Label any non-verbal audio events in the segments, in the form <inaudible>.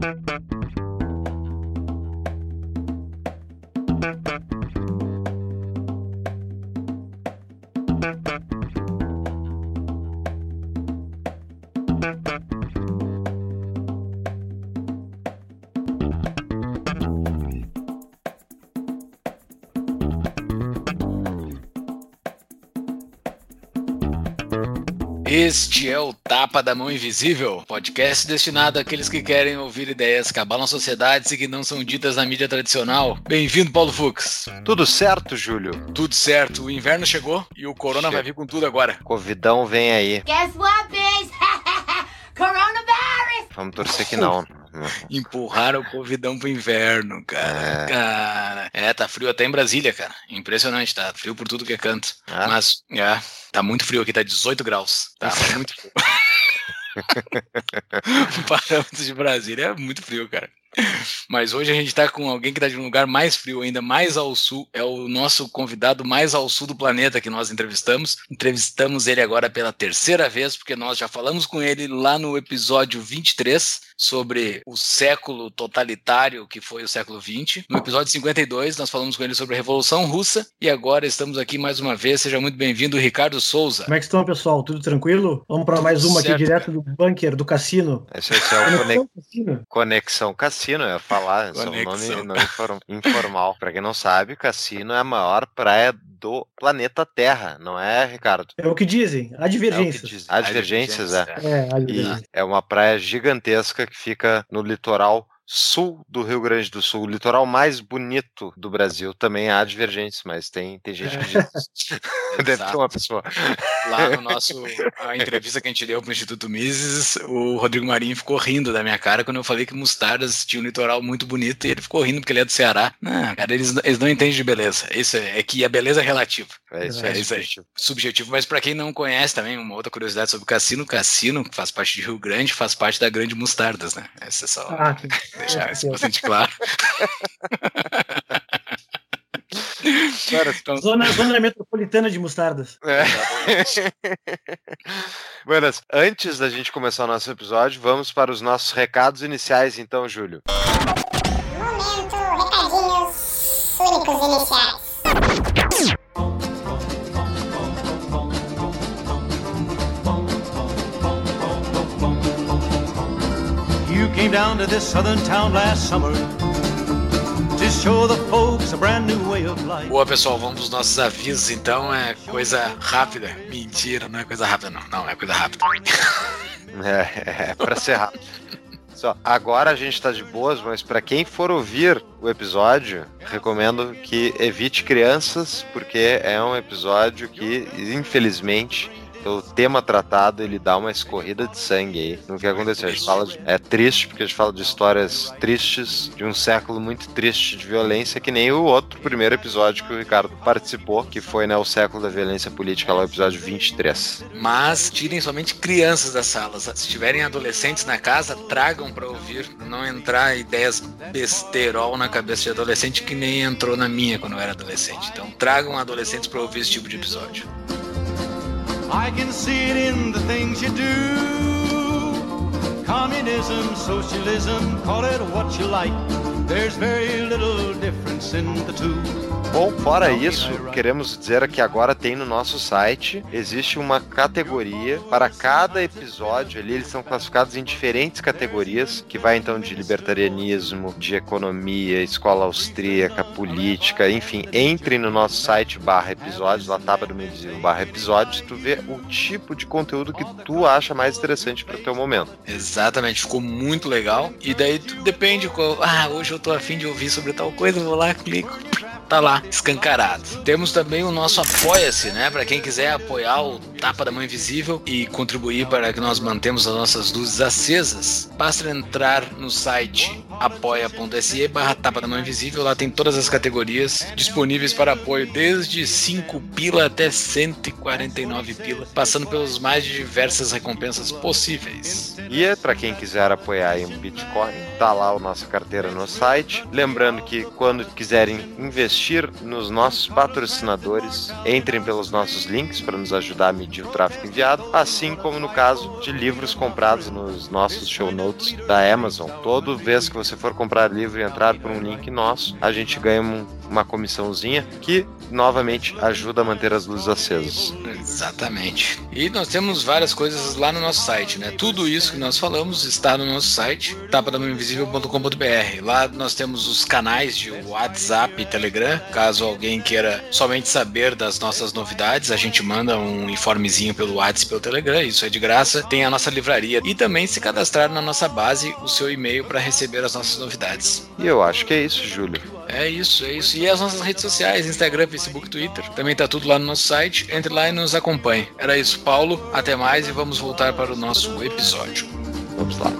Thank you. Este é o Tapa da Mão Invisível, podcast destinado àqueles que querem ouvir ideias que abalam sociedades e que não são ditas na mídia tradicional. Bem-vindo, Paulo Fux. Tudo certo, Júlio? Tudo certo. O inverno chegou e o corona Chega. vai vir com tudo agora. Covidão vem aí. Guess what, bitch? <laughs> Coronavirus! Vamos torcer que não. <laughs> Empurraram o Covidão pro inverno, cara. É. Cara. É, tá frio até em Brasília, cara. Impressionante, tá frio por tudo que é canto. Ah. Mas, é, tá muito frio aqui, tá 18 graus. Tá <laughs> muito frio. <laughs> Parâmetros de Brasília é muito frio, cara. Mas hoje a gente está com alguém que está de um lugar mais frio, ainda mais ao sul. É o nosso convidado mais ao sul do planeta que nós entrevistamos. Entrevistamos ele agora pela terceira vez, porque nós já falamos com ele lá no episódio 23 sobre o século totalitário que foi o século XX. No episódio 52, nós falamos com ele sobre a Revolução Russa. E agora estamos aqui mais uma vez. Seja muito bem-vindo, Ricardo Souza. Como é que estão, pessoal? Tudo tranquilo? Vamos para mais uma certo, aqui direto do bunker, do cassino. Esse, é o Conexão Cassino. Conexão Cassino cassino, eu ia falar, é um nome não informal. Pra quem não sabe, cassino é a maior praia do planeta Terra, não é, Ricardo? É o que dizem, há divergências. É dizem. Há divergências, é. É, é, é uma praia gigantesca que fica no litoral sul do Rio Grande do Sul, o litoral mais bonito do Brasil. Também há divergentes, mas tem, tem gente que diz. <laughs> Deve ter uma pessoa. Lá no nosso a entrevista que a gente deu para o Instituto Mises, o Rodrigo Marinho ficou rindo da minha cara quando eu falei que Mostardas tinha um litoral muito bonito e ele ficou rindo porque ele é do Ceará. Não, cara, eles, eles não entendem de beleza. Isso é, é que a beleza é relativa. É isso, é, é isso aí. Subjetivo, mas para quem não conhece também, uma outra curiosidade sobre o Cassino, Cassino, que faz parte de Rio Grande, faz parte da Grande Mostardas, né? Essa é só. Ah, <laughs> deixar isso bastante claro. <laughs> zona, zona metropolitana de mostardas. É. Buenas, antes da gente começar o nosso episódio, vamos para os nossos recados iniciais, então, Júlio. Momento, recadinhos únicos iniciais. You came down to this southern town last summer. Boa pessoal, vamos para os nossos avisos então. É coisa rápida. Mentira, não é coisa rápida, não. Não, é coisa rápida. <laughs> É, é para ser rápido. Só, agora a gente está de boas, mas para quem for ouvir o episódio, recomendo que evite crianças, porque é um episódio que, infelizmente, o tema tratado ele dá uma escorrida de sangue aí no que aconteceu. A gente fala de, é triste porque a gente fala de histórias tristes de um século muito triste de violência que nem o outro primeiro episódio que o Ricardo participou, que foi né, o século da violência política lá o episódio 23. Mas tirem somente crianças das salas. Se tiverem adolescentes na casa, tragam para ouvir, não entrar ideias besterol na cabeça de adolescente que nem entrou na minha quando eu era adolescente. Então tragam adolescentes para ouvir esse tipo de episódio. I can see it in the things you do. Communism, socialism, call it what you like. There's very little difference in the two. Bom, fora isso, queremos dizer que agora tem no nosso site, existe uma categoria para cada episódio ali, eles são classificados em diferentes categorias, que vai então de libertarianismo, de economia, escola austríaca, política, enfim, entre no nosso site barra episódios, lá taba do meio barra episódios, tu vê o tipo de conteúdo que tu acha mais interessante para o teu momento. Exatamente, ficou muito legal. E daí tu depende, qual, ah, hoje eu tô afim de ouvir sobre tal coisa, vou lá, clico tá lá, escancarado. Temos também o nosso Apoia-se, né? Para quem quiser apoiar o Tapa da Mãe Invisível e contribuir para que nós mantemos as nossas luzes acesas, basta entrar no site apoia.se barra Tapa da Mãe Invisível. Lá tem todas as categorias disponíveis para apoio, desde 5 pila até 149 pila, passando pelas mais diversas recompensas possíveis. E é para quem quiser apoiar em Bitcoin, tá lá a nossa carteira no site. Lembrando que quando quiserem investir nos nossos patrocinadores, entrem pelos nossos links para nos ajudar a impedir o tráfego enviado, assim como no caso de livros comprados nos nossos show notes da Amazon. Toda vez que você for comprar livro e entrar por um link nosso, a gente ganha um, uma comissãozinha que novamente ajuda a manter as luzes acesas. Exatamente. E nós temos várias coisas lá no nosso site, né? Tudo isso que nós falamos está no nosso site, tapadamaninvisível.com.br. Lá nós temos os canais de WhatsApp e Telegram. Caso alguém queira somente saber das nossas novidades, a gente manda um informezinho pelo WhatsApp e pelo Telegram. Isso é de graça. Tem a nossa livraria e também se cadastrar na nossa base o seu e-mail para receber as nossas novidades. E eu acho que é isso, Júlio. É isso, é isso. E as nossas redes sociais, Instagram, Facebook, Twitter. Também tá tudo lá no nosso site. Entre lá e nos acompanhe. Era isso, Paulo. Até mais e vamos voltar para o nosso episódio. Vamos lá.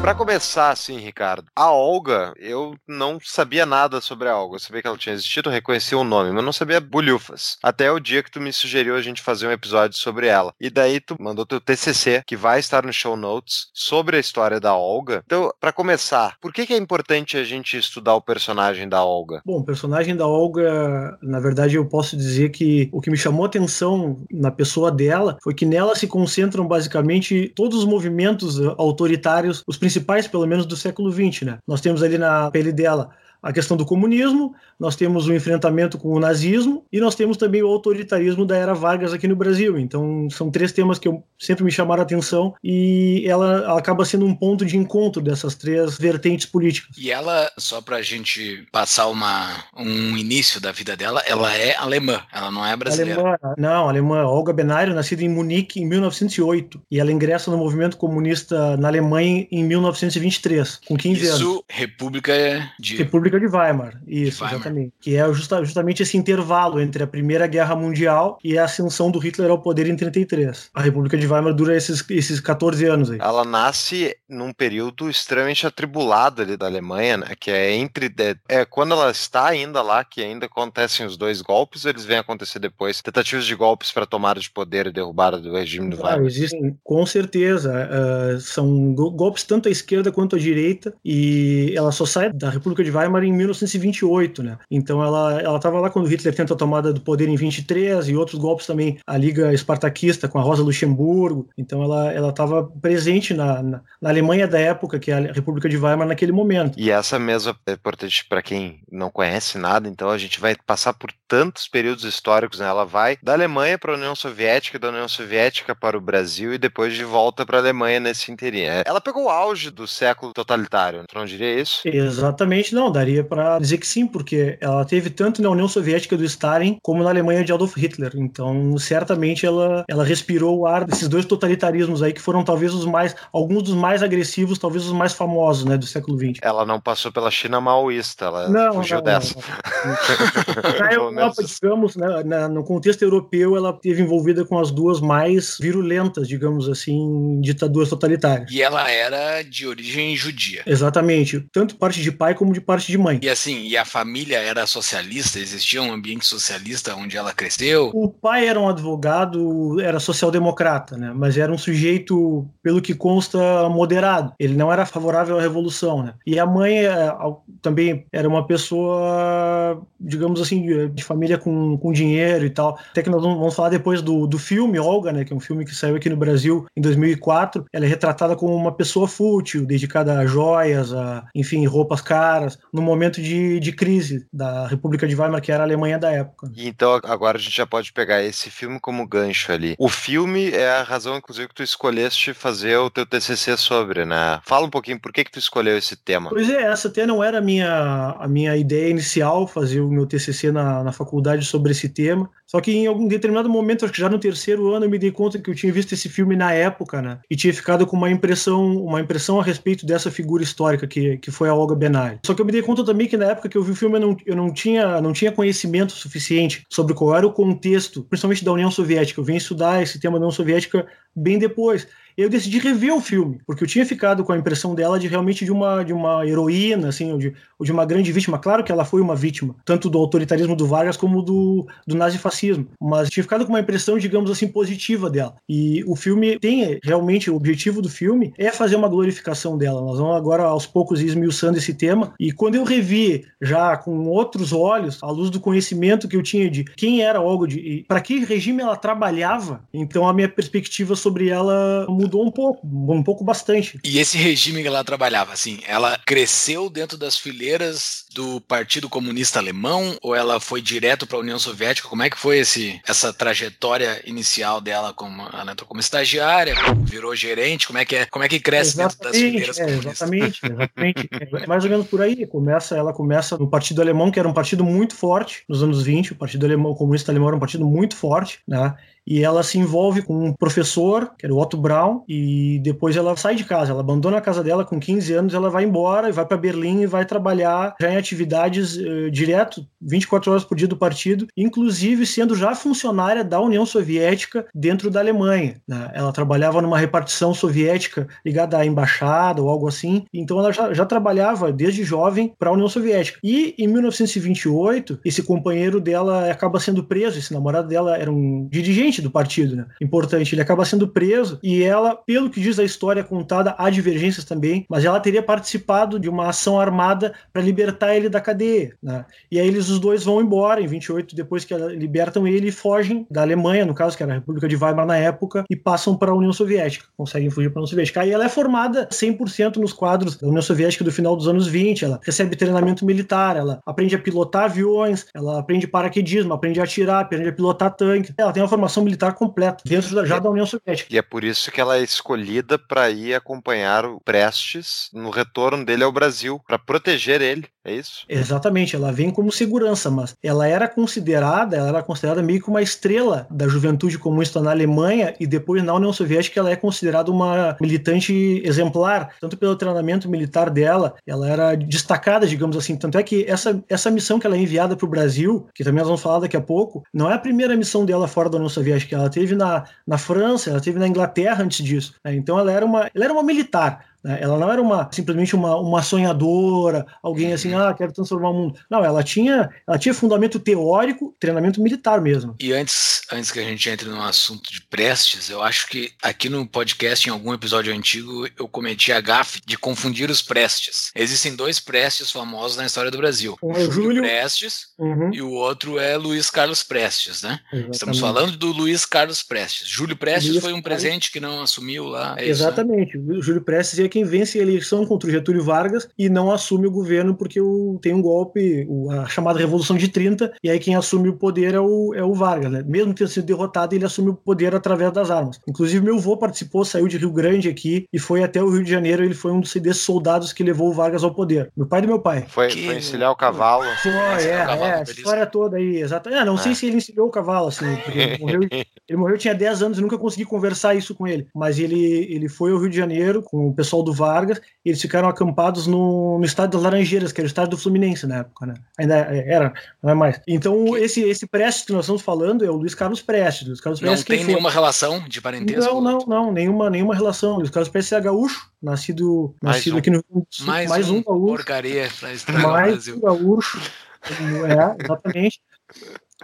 Para começar, assim, Ricardo, a Olga, eu não sabia nada sobre a Olga. Eu sabia que ela tinha existido, reconhecia o nome, mas não sabia bulhufas. Até o dia que tu me sugeriu a gente fazer um episódio sobre ela. E daí tu mandou teu TCC, que vai estar no show notes, sobre a história da Olga. Então, para começar, por que, que é importante a gente estudar o personagem da Olga? Bom, o personagem da Olga, na verdade, eu posso dizer que o que me chamou a atenção na pessoa dela foi que nela se concentram basicamente todos os movimentos autoritários, os principais, pelo menos, do século XX, né? Nós temos ali na pele dela a questão do comunismo, nós temos o enfrentamento com o nazismo e nós temos também o autoritarismo da era Vargas aqui no Brasil. Então, são três temas que eu, sempre me chamaram a atenção e ela, ela, acaba sendo um ponto de encontro dessas três vertentes políticas. E ela, só para a gente passar uma, um início da vida dela, ela é alemã, ela não é brasileira. Alemã, não, alemã. Olga Benário, nascida em Munique em 1908 e ela ingressa no movimento comunista na Alemanha em 1923, com 15 Isso, anos. Isso, República de... República de Weimar, isso, de Weimar. exatamente. Que é justa, justamente esse intervalo entre a Primeira Guerra Mundial e a ascensão do Hitler ao poder em 33. A República de Weimar dura esses, esses 14 anos aí. Ela nasce num período extremamente atribulado ali da Alemanha, né? Que é entre. É, quando ela está ainda lá, que ainda acontecem os dois golpes, eles vêm acontecer depois. Tentativas de golpes para tomada de poder e derrubada do regime do claro, Weimar. Existem, com certeza. Uh, são golpes tanto à esquerda quanto à direita, e ela só sai da República de Weimar em 1928, né? Então ela ela estava lá quando Hitler tenta a tomada do poder em 23 e outros golpes também a Liga Espartaquista com a Rosa Luxemburgo. Então ela ela estava presente na, na, na, Alemanha da época, que é a República de Weimar naquele momento. E essa mesma é importante para quem não conhece nada, então a gente vai passar por tantos períodos históricos, né? Ela vai da Alemanha para a União Soviética, da União Soviética para o Brasil e depois de volta para a Alemanha nesse inteirinho. Ela pegou o auge do século totalitário, tu não diria isso? Exatamente, não, daria para dizer que sim, porque ela teve tanto na União Soviética do Stalin como na Alemanha de Adolf Hitler. Então, certamente ela, ela respirou o ar desses dois totalitarismos aí que foram talvez os mais, alguns dos mais agressivos, talvez os mais famosos, né, do século XX. Ela não passou pela China maoísta, ela não, fugiu não, dessa. Não, na <laughs> Europa, digamos, né, na, no contexto europeu, ela teve envolvida com as duas mais virulentas, digamos assim, ditaduras totalitárias. E ela era de origem judia. Exatamente, tanto parte de pai como de parte de mãe. E assim, e a família era socialista? Existia um ambiente socialista onde ela cresceu? O pai era um advogado, era social-democrata, né? Mas era um sujeito, pelo que consta, moderado. Ele não era favorável à revolução, né? E a mãe é, também era uma pessoa, digamos assim, de família com, com dinheiro e tal. Até que nós vamos falar depois do, do filme Olga, né? Que é um filme que saiu aqui no Brasil em 2004. Ela é retratada como uma pessoa fútil, dedicada a joias, a, enfim, roupas caras, no momento de, de crise da República de Weimar, que era a Alemanha da época. Então agora a gente já pode pegar esse filme como gancho ali. O filme é a razão, inclusive, que tu escolheste fazer o teu TCC sobre, né? Fala um pouquinho por que que tu escolheu esse tema. Pois é, essa até não era a minha, a minha ideia inicial, fazer o meu TCC na, na faculdade sobre esse tema. Só que em algum determinado momento, acho que já no terceiro ano, eu me dei conta que eu tinha visto esse filme na época, né? E tinha ficado com uma impressão, uma impressão a respeito dessa figura histórica que, que foi a Olga Benali. Só que eu me dei conta também que na época que eu vi o filme eu não, eu não, tinha, não tinha conhecimento suficiente sobre qual era o contexto, principalmente da União Soviética. Eu vim estudar esse tema da União Soviética bem depois eu decidi rever o filme, porque eu tinha ficado com a impressão dela de realmente de uma, de uma heroína, assim, ou de, ou de uma grande vítima. Claro que ela foi uma vítima, tanto do autoritarismo do Vargas como do, do nazifascismo, mas tinha ficado com uma impressão, digamos assim, positiva dela. E o filme tem realmente o objetivo do filme é fazer uma glorificação dela. Nós vamos agora aos poucos esmiuçando esse tema. E quando eu revi já com outros olhos, à luz do conhecimento que eu tinha de quem era Olga e para que regime ela trabalhava, então a minha perspectiva sobre ela mudou um pouco, um pouco bastante. E esse regime que ela trabalhava, assim, ela cresceu dentro das fileiras do Partido Comunista Alemão ou ela foi direto para a União Soviética? Como é que foi esse, essa trajetória inicial dela como ela entrou como estagiária, virou gerente? Como é que é? Como é que cresce exatamente, dentro das fileiras é? Exatamente, <laughs> exatamente. É mais ou menos por aí. Começa, ela começa no Partido Alemão, que era um partido muito forte nos anos 20. O Partido Alemão, o Comunista Alemão era um partido muito forte, né? e ela se envolve com um professor, que era o Otto Braun, e depois ela sai de casa, ela abandona a casa dela com 15 anos, ela vai embora e vai para Berlim e vai trabalhar já em atividades uh, direto, 24 horas por dia do partido, inclusive sendo já funcionária da União Soviética dentro da Alemanha. Né? Ela trabalhava numa repartição soviética ligada à embaixada ou algo assim, então ela já, já trabalhava desde jovem para a União Soviética. E em 1928, esse companheiro dela acaba sendo preso, esse namorado dela era um dirigente do partido, né? Importante. Ele acaba sendo preso e ela, pelo que diz a história contada, há divergências também, mas ela teria participado de uma ação armada para libertar ele da cadeia, né? E aí eles os dois vão embora em 28, depois que libertam ele, fogem da Alemanha, no caso, que era a República de Weimar na época, e passam para a União Soviética, conseguem fugir para a União Soviética. Aí ela é formada 100% nos quadros da União Soviética do final dos anos 20, ela recebe treinamento militar, ela aprende a pilotar aviões, ela aprende paraquedismo, aprende a atirar, aprende a pilotar tanque. Ela tem uma formação militar completa dentro da, já da União Soviética. E é por isso que ela é escolhida para ir acompanhar o Prestes no retorno dele ao Brasil, para proteger ele. É isso? Exatamente, ela vem como segurança, mas ela era considerada, ela era considerada meio que uma estrela da juventude comunista na Alemanha e depois na União Soviética ela é considerada uma militante exemplar, tanto pelo treinamento militar dela, ela era destacada, digamos assim. Tanto é que essa, essa missão que ela é enviada para o Brasil, que também nós vamos falar daqui a pouco, não é a primeira missão dela fora da União Soviética, ela teve na, na França, ela teve na Inglaterra antes disso. Né? Então ela era uma, ela era uma militar. Né? Ela não era uma simplesmente uma, uma sonhadora, alguém assim, ah, quero transformar o mundo. Não, ela tinha, ela tinha fundamento teórico, treinamento militar mesmo. E antes, antes que a gente entre no assunto de Prestes, eu acho que aqui no podcast, em algum episódio antigo, eu cometi a gafe de confundir os Prestes. Existem dois Prestes famosos na história do Brasil. Um é Júlio Prestes Uhum. e o outro é Luiz Carlos Prestes, né? Exatamente. Estamos falando do Luiz Carlos Prestes. Júlio Prestes Luiz foi um Carlos- presente que não assumiu lá. é isso, né? Exatamente. O Júlio Prestes é quem vence a eleição contra o Getúlio Vargas e não assume o governo porque o, tem um golpe, o- a chamada Revolução de 30, e aí quem assume o poder é o, é o Vargas, né? Mesmo tendo sido derrotado, ele assume o poder através das armas. Inclusive, meu avô participou, saiu de Rio Grande aqui e foi até o Rio de Janeiro. Ele foi um dos desses soldados que levou o Vargas ao poder. Meu pai do meu pai. Foi, Que foi encilhar o cavalo. Foi, Esse é o é, cavalo, é, beleza. história toda aí, exato. É, não sei É. se ele ensinou o cavalo, assim, <laughs> porque ele morreu, ele morreu, tinha 10 anos e nunca consegui conversar isso com ele. Mas ele, ele foi ao Rio de Janeiro com o pessoal do Vargas eles ficaram acampados no, no estádio das Laranjeiras, que era o estádio do Fluminense na época, né? Ainda era, não é mais. Então, esse, esse Prestes que nós estamos falando é o Luiz Carlos Prestes. Luiz Carlos Não Prestes quem tem foi? nenhuma relação de parentesco? Não, não, não, nenhuma, nenhuma relação. Luiz Carlos Prestes é gaúcho, nascido, Mais nascido um. aqui no Rio Grande do Sul. Mais, mais um, um gaúcho porcaria pra mais Brasil. um gaúcho. É, exatamente.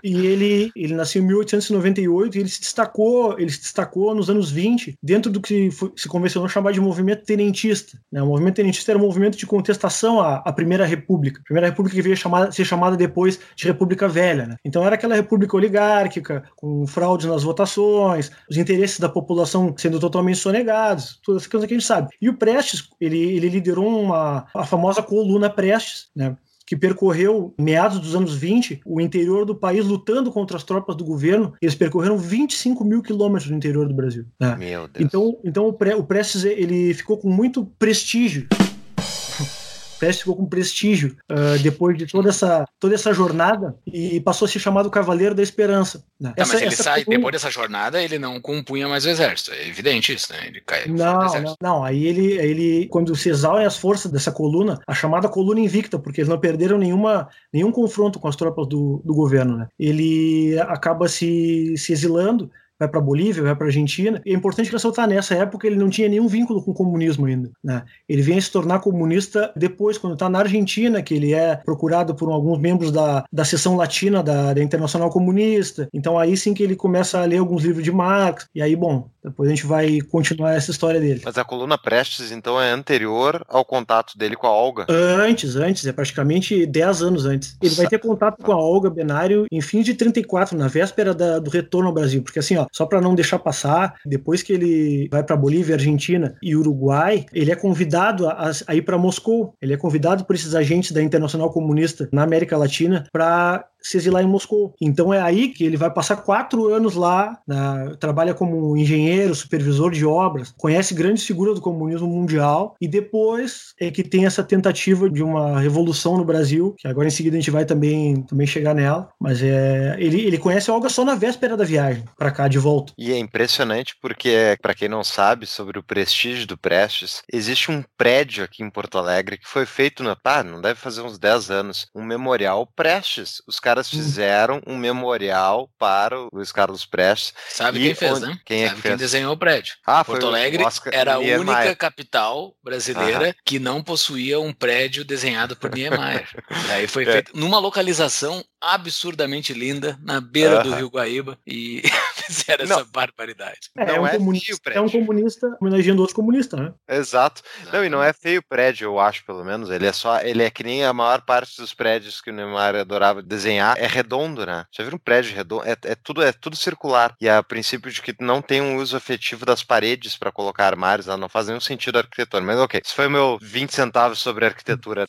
E ele, ele nasceu em 1898 e ele se destacou, ele se destacou nos anos 20 dentro do que se convencionou chamar de movimento tenentista. Né? O movimento tenentista era um movimento de contestação à, à Primeira República. Primeira República que veio chamada, ser chamada depois de República Velha. Né? Então era aquela república oligárquica, com fraudes nas votações, os interesses da população sendo totalmente sonegados, todas essas coisas que a gente sabe. E o Prestes, ele, ele liderou uma, a famosa coluna Prestes, né? Que percorreu, meados dos anos 20, o interior do país lutando contra as tropas do governo. Eles percorreram 25 mil quilômetros no interior do Brasil. né? Meu Deus. Então, então o, Pre, o Prestes ele ficou com muito prestígio. Prestes ficou com prestígio ah, depois de toda essa, toda essa jornada e passou a ser chamado Cavaleiro da Esperança. né? Tá, mas Essa- ele essa sai, depois dessa jornada, ele não compunha mais o exército. É evidente isso, né? Ele cai fora do Não, não, não. Aí ele, ele, quando se exaurem as forças dessa coluna, a chamada coluna invicta, porque eles não perderam nenhuma, nenhum confronto com as tropas do, do governo, né? Ele acaba se, se exilando vai para Bolívia, vai para Argentina. E é importante ressaltar, nessa época ele não tinha nenhum vínculo com o comunismo ainda. Né? Ele vem a se tornar comunista depois, quando está na Argentina, que ele é procurado por alguns membros da, da seção latina da, da Internacional Comunista. Então aí sim que ele começa a ler alguns livros de Marx. E aí, bom, depois a gente vai continuar essa história dele. Mas a coluna Prestes, então, é anterior ao contato dele com a Olga? Antes, antes, é praticamente 10 anos antes. Ele vai ter contato com a Olga Benário em fim de 34, na véspera da, do retorno ao Brasil. Porque assim, ó, só para não deixar passar, depois que ele vai para Bolívia, Argentina e Uruguai, ele é convidado a, a ir para Moscou. Ele é convidado por esses agentes da Internacional Comunista na América Latina para se exilar em Moscou. Então é aí que ele vai passar quatro anos lá, né, trabalha como engenheiro, supervisor de obras, conhece grandes figuras do comunismo mundial e depois é que tem essa tentativa de uma revolução no Brasil, que agora em seguida a gente vai também, também chegar nela, mas é ele, ele conhece Olga só na véspera da viagem para cá de volta. E é impressionante porque, para quem não sabe sobre o prestígio do Prestes, existe um prédio aqui em Porto Alegre que foi feito, no, ah, não deve fazer uns 10 anos, um memorial Prestes. Os caras caras hum. fizeram um memorial para o Luiz Carlos Prestes. Sabe quem fez, onde, né? Quem Sabe é que fez? quem desenhou o prédio? Ah, Porto Alegre era a única capital brasileira que não possuía um prédio desenhado por Niemeyer. <laughs> Aí foi é. feito numa localização absurdamente linda, na beira do Rio Guaíba, e <laughs> fizeram não. essa barbaridade. É, não é, um é comunista, é um comunista homenageando outro comunista, né? Exato. Não, e não é feio o prédio, eu acho, pelo menos. Ele é só. Ele é que nem a maior parte dos prédios que o Neymar adorava desenhar. É redondo, né? Já viram um prédio redondo? É, é, tudo, é tudo circular. E a princípio de que não tem um uso efetivo das paredes para colocar armários, não faz nenhum sentido a arquitetura. Mas ok, isso foi meu 20 centavos sobre arquitetura.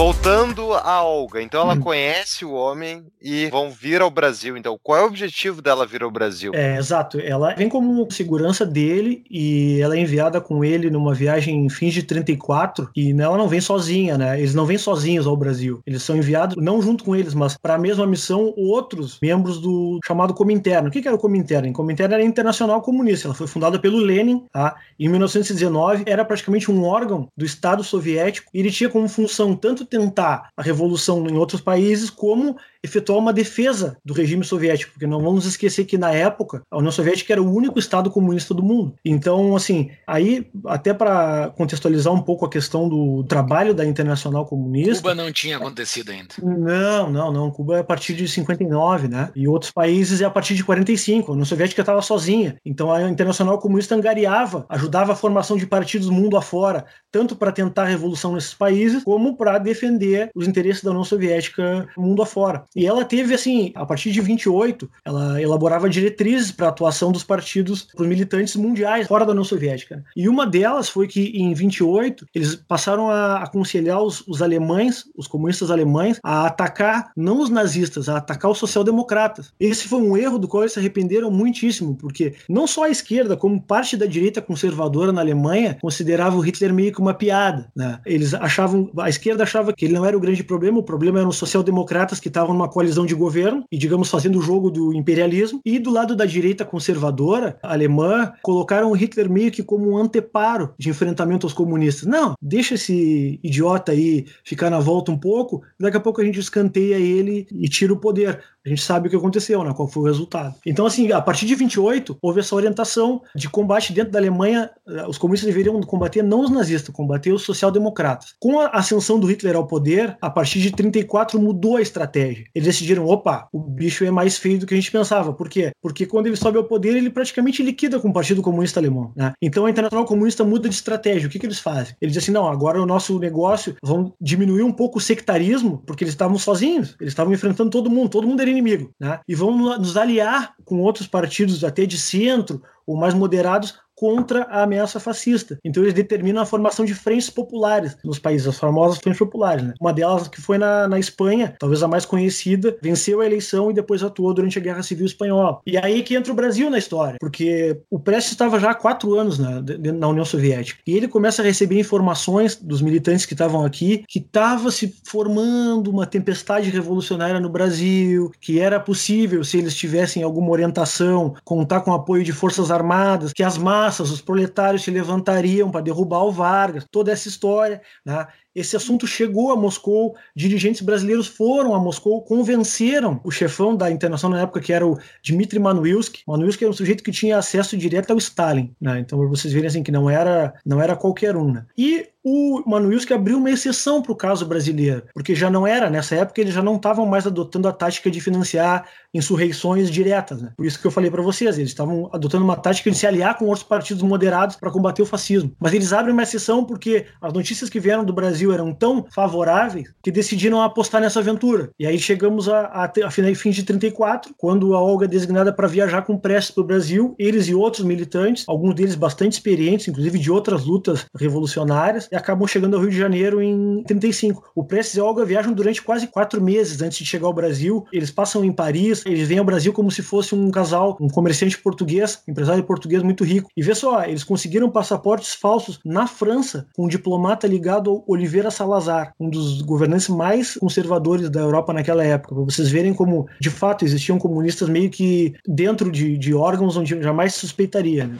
Voltando a Olga, então ela hum. conhece o homem e vão vir ao Brasil. Então, qual é o objetivo dela vir ao Brasil? É, exato. Ela vem como segurança dele e ela é enviada com ele numa viagem em fins de 34 e ela não vem sozinha, né? Eles não vêm sozinhos ao Brasil. Eles são enviados, não junto com eles, mas para a mesma missão, outros membros do chamado Comintern. O que era o Comintern? O Comintern era Internacional Comunista. Ela foi fundada pelo Lenin, tá? Em 1919, era praticamente um órgão do Estado soviético e ele tinha como função tanto tentar a revolução em outros países, como efetuar uma defesa do regime soviético, porque não vamos esquecer que na época a União Soviética era o único estado comunista do mundo. Então, assim, aí até para contextualizar um pouco a questão do trabalho da Internacional Comunista. Cuba não tinha acontecido ainda. Não, não, não. Cuba é a partir de 59, né? E outros países é a partir de 45. A União Soviética estava sozinha. Então a Internacional Comunista angariava, ajudava a formação de partidos mundo afora, tanto para tentar a revolução nesses países, como para defender os interesses da União Soviética mundo afora. E ela teve, assim, a partir de 28, ela elaborava diretrizes para a atuação dos partidos para militantes mundiais fora da União Soviética. E uma delas foi que, em 28, eles passaram a aconselhar os, os alemães, os comunistas alemães, a atacar não os nazistas, a atacar os social-democratas. Esse foi um erro do qual eles se arrependeram muitíssimo, porque não só a esquerda, como parte da direita conservadora na Alemanha, considerava o Hitler meio que uma piada. Né? Eles achavam, a esquerda achava que ele não era o grande problema, o problema eram os social-democratas que estavam uma coalizão de governo e, digamos, fazendo o jogo do imperialismo. E do lado da direita conservadora alemã, colocaram Hitler meio que como um anteparo de enfrentamento aos comunistas. Não, deixa esse idiota aí ficar na volta um pouco, daqui a pouco a gente escanteia ele e tira o poder. A gente sabe o que aconteceu, né? Qual foi o resultado. Então, assim, a partir de 28, houve essa orientação de combate dentro da Alemanha. Os comunistas deveriam combater não os nazistas, combater os social-democratas. Com a ascensão do Hitler ao poder, a partir de 34 mudou a estratégia. Eles decidiram, opa, o bicho é mais feio do que a gente pensava. Por quê? Porque quando ele sobe ao poder, ele praticamente liquida com o Partido Comunista Alemão. Né? Então a Internacional Comunista muda de estratégia. O que, que eles fazem? Eles dizem assim, não, agora o nosso negócio, vão diminuir um pouco o sectarismo, porque eles estavam sozinhos, eles estavam enfrentando todo mundo, todo mundo era inimigo, né? E vão nos aliar com outros partidos até de centro ou mais moderados contra a ameaça fascista. Então eles determinam a formação de frentes populares nos países, as famosas frentes populares. Né? Uma delas que foi na, na Espanha, talvez a mais conhecida, venceu a eleição e depois atuou durante a Guerra Civil Espanhola. E aí que entra o Brasil na história, porque o Prestes estava já há quatro anos na, na União Soviética. E ele começa a receber informações dos militantes que estavam aqui que estava se formando uma tempestade revolucionária no Brasil, que era possível, se eles tivessem alguma orientação, contar com apoio de forças armadas, que as massas, os proletários se levantariam para derrubar o Vargas, toda essa história. Né? Esse assunto chegou a Moscou, dirigentes brasileiros foram a Moscou, convenceram o chefão da Internacional na época, que era o Dmitry Manuilsky. Manuilsky era um sujeito que tinha acesso direto ao Stalin, né? Então, vocês verem assim que não era, não era qualquer um, né? E o Manuilsky abriu uma exceção para o caso brasileiro, porque já não era, nessa época, eles já não estavam mais adotando a tática de financiar insurreições diretas. Né? Por isso que eu falei para vocês, eles estavam adotando uma tática de se aliar com outros partidos moderados para combater o fascismo. Mas eles abrem uma exceção porque as notícias que vieram do Brasil eram tão favoráveis que decidiram apostar nessa aventura. E aí chegamos a, a, a fim de 34, quando a Olga é designada para viajar com pressa para o Brasil, eles e outros militantes, alguns deles bastante experientes, inclusive de outras lutas revolucionárias, e acabam chegando ao Rio de Janeiro em 35. O Prestes e Olga viajam durante quase quatro meses antes de chegar ao Brasil. Eles passam em Paris, eles vêm ao Brasil como se fosse um casal, um comerciante português, empresário português muito rico. E vê só, eles conseguiram passaportes falsos na França com um diplomata ligado ao Oliveira Salazar, um dos governantes mais conservadores da Europa naquela época. Para vocês verem como, de fato, existiam comunistas meio que dentro de, de órgãos onde jamais suspeitaria. Né?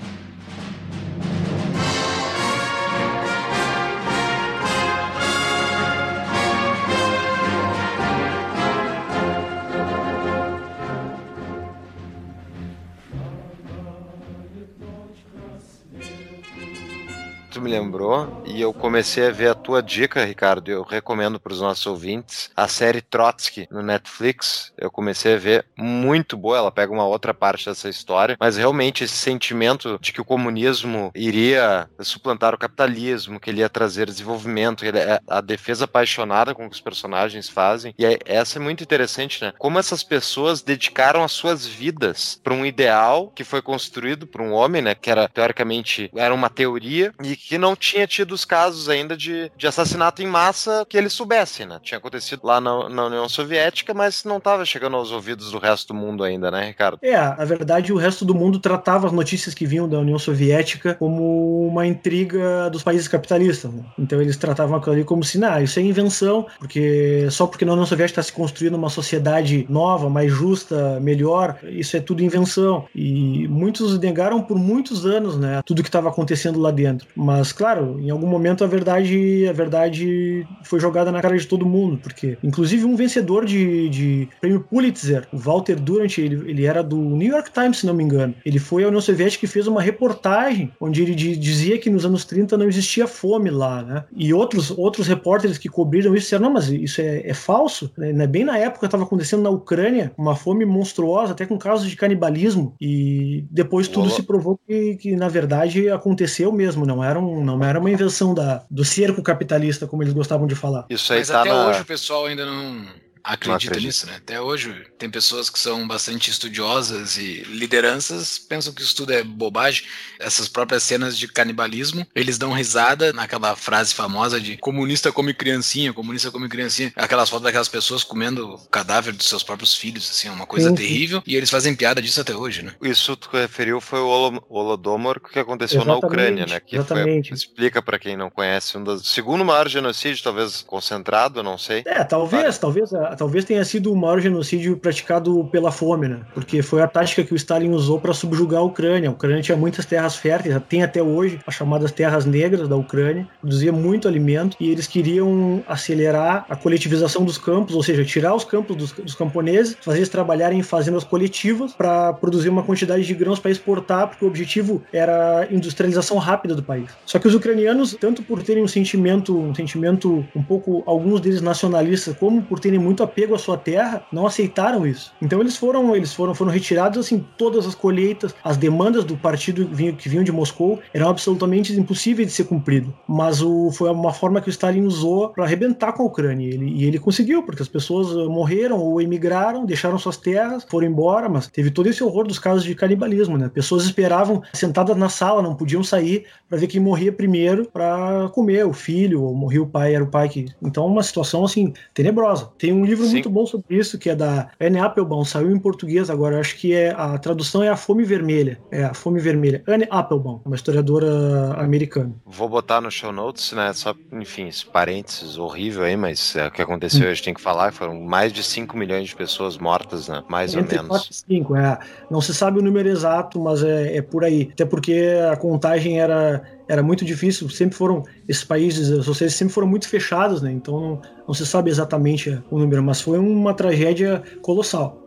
Me lembrou e eu comecei a ver a tua dica, Ricardo. Eu recomendo para os nossos ouvintes a série Trotsky no Netflix. Eu comecei a ver muito boa. Ela pega uma outra parte dessa história, mas realmente esse sentimento de que o comunismo iria suplantar o capitalismo, que ele ia trazer desenvolvimento, ele, é a defesa apaixonada com que os personagens fazem. E é, essa é muito interessante, né? Como essas pessoas dedicaram as suas vidas para um ideal que foi construído por um homem, né? Que era teoricamente era uma teoria e que não tinha tido os casos ainda de, de assassinato em massa que ele soubesse, né? Tinha acontecido lá na, na União Soviética, mas não estava chegando aos ouvidos do resto do mundo ainda, né, Ricardo? É, na verdade, o resto do mundo tratava as notícias que vinham da União Soviética como uma intriga dos países capitalistas. Né? Então eles tratavam aquilo ali como se, não, isso é invenção, porque só porque na União Soviética está se construindo uma sociedade nova, mais justa, melhor, isso é tudo invenção. E muitos negaram por muitos anos, né, tudo que estava acontecendo lá dentro. Mas mas, claro, em algum momento a verdade, a verdade foi jogada na cara de todo mundo, porque, inclusive, um vencedor de, de prêmio Pulitzer, o Walter Durant, ele, ele era do New York Times, se não me engano. Ele foi à União Soviética e fez uma reportagem onde ele dizia que nos anos 30 não existia fome lá, né? E outros, outros repórteres que cobriram isso disseram: não, mas isso é, é falso. Né? Bem na época estava acontecendo na Ucrânia uma fome monstruosa, até com casos de canibalismo, e depois tudo Olá. se provou que, que, na verdade, aconteceu mesmo, não era um não era uma invenção da, do cerco capitalista, como eles gostavam de falar. Isso aí Mas tá até na... hoje o pessoal ainda não acredita nisso, né? Até hoje tem pessoas que são bastante estudiosas e lideranças pensam que isso tudo é bobagem. Essas próprias cenas de canibalismo, eles dão risada naquela frase famosa de comunista come criancinha, comunista come criancinha. Aquelas fotos daquelas pessoas comendo o cadáver dos seus próprios filhos, assim, é uma coisa sim, terrível. E eles fazem piada disso até hoje, né? Isso tu referiu foi o Holodomor que aconteceu exatamente, na Ucrânia, né? Que exatamente. Foi, explica para quem não conhece, um dos segundo maior genocídio, talvez concentrado, não sei. É, talvez, talvez talvez tenha sido o maior genocídio praticado pela fome, né? Porque foi a tática que o Stalin usou para subjugar a Ucrânia. A Ucrânia tinha muitas terras férteis, tem até hoje as chamadas terras negras da Ucrânia, produzia muito alimento e eles queriam acelerar a coletivização dos campos, ou seja, tirar os campos dos, dos camponeses, fazer eles trabalharem em fazendas coletivas para produzir uma quantidade de grãos para exportar, porque o objetivo era industrialização rápida do país. Só que os ucranianos, tanto por terem um sentimento, um sentimento um pouco, alguns deles nacionalistas, como por terem muito muito apego à sua terra, não aceitaram isso. Então eles foram, eles foram, foram retirados assim todas as colheitas, as demandas do partido que vinham de Moscou eram absolutamente impossíveis de ser cumprido. Mas o, foi uma forma que o Stalin usou para arrebentar com a Ucrânia. Ele, e ele conseguiu, porque as pessoas eh, morreram ou emigraram, deixaram suas terras, foram embora, mas teve todo esse horror dos casos de canibalismo, né? Pessoas esperavam sentadas na sala, não podiam sair para ver quem morria primeiro para comer, o filho, ou morria o pai, era o pai que. Então, uma situação assim, tenebrosa. Tem um livro Sim. muito bom sobre isso, que é da Anne Applebaum, saiu em português agora, acho que é a tradução é A Fome Vermelha. É a Fome Vermelha. Anne Applebaum, uma historiadora americana. Vou botar no show notes, né? Só, enfim, esse parênteses horrível aí, mas é, o que aconteceu, hum. a gente tem que falar, foram mais de 5 milhões de pessoas mortas, né? Mais Entre ou menos. 4 e 5, é. Não se sabe o número exato, mas é, é por aí. Até porque a contagem era era muito difícil, sempre foram, esses países socialistas sempre foram muito fechados, né? Então não, não se sabe exatamente o número, mas foi uma tragédia colossal.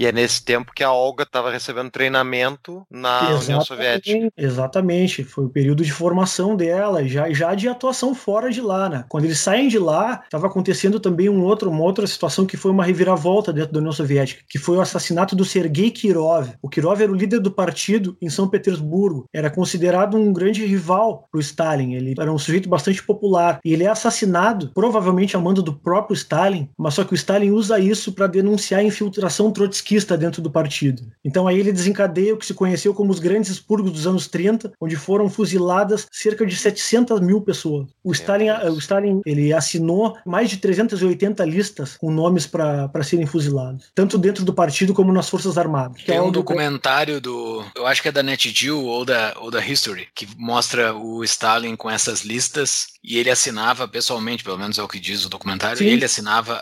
E é nesse tempo que a Olga estava recebendo treinamento na exatamente, União Soviética. Exatamente, foi o período de formação dela, já, já de atuação fora de lá, né? Quando eles saem de lá, estava acontecendo também um outro, uma outra situação que foi uma reviravolta dentro da União Soviética, que foi o assassinato do Sergei Kirov. O Kirov era o líder do partido em São Petersburgo, era considerado um grande rival para o Stalin, ele era um sujeito bastante popular, e ele é assassinado, provavelmente a mando do próprio Stalin, mas só que o Stalin usa isso para denunciar a infiltração trotskista trotskista dentro do partido. Então aí ele desencadeia o que se conheceu como os grandes expurgos dos anos 30, onde foram fuziladas cerca de 700 mil pessoas. O Stalin, o Stalin ele assinou mais de 380 listas com nomes para serem fuzilados, tanto dentro do partido como nas forças armadas. Tem é um documentário do, eu acho que é da NetGeo ou da ou da History, que mostra o Stalin com essas listas e ele assinava pessoalmente, pelo menos é o que diz o documentário, Sim. ele assinava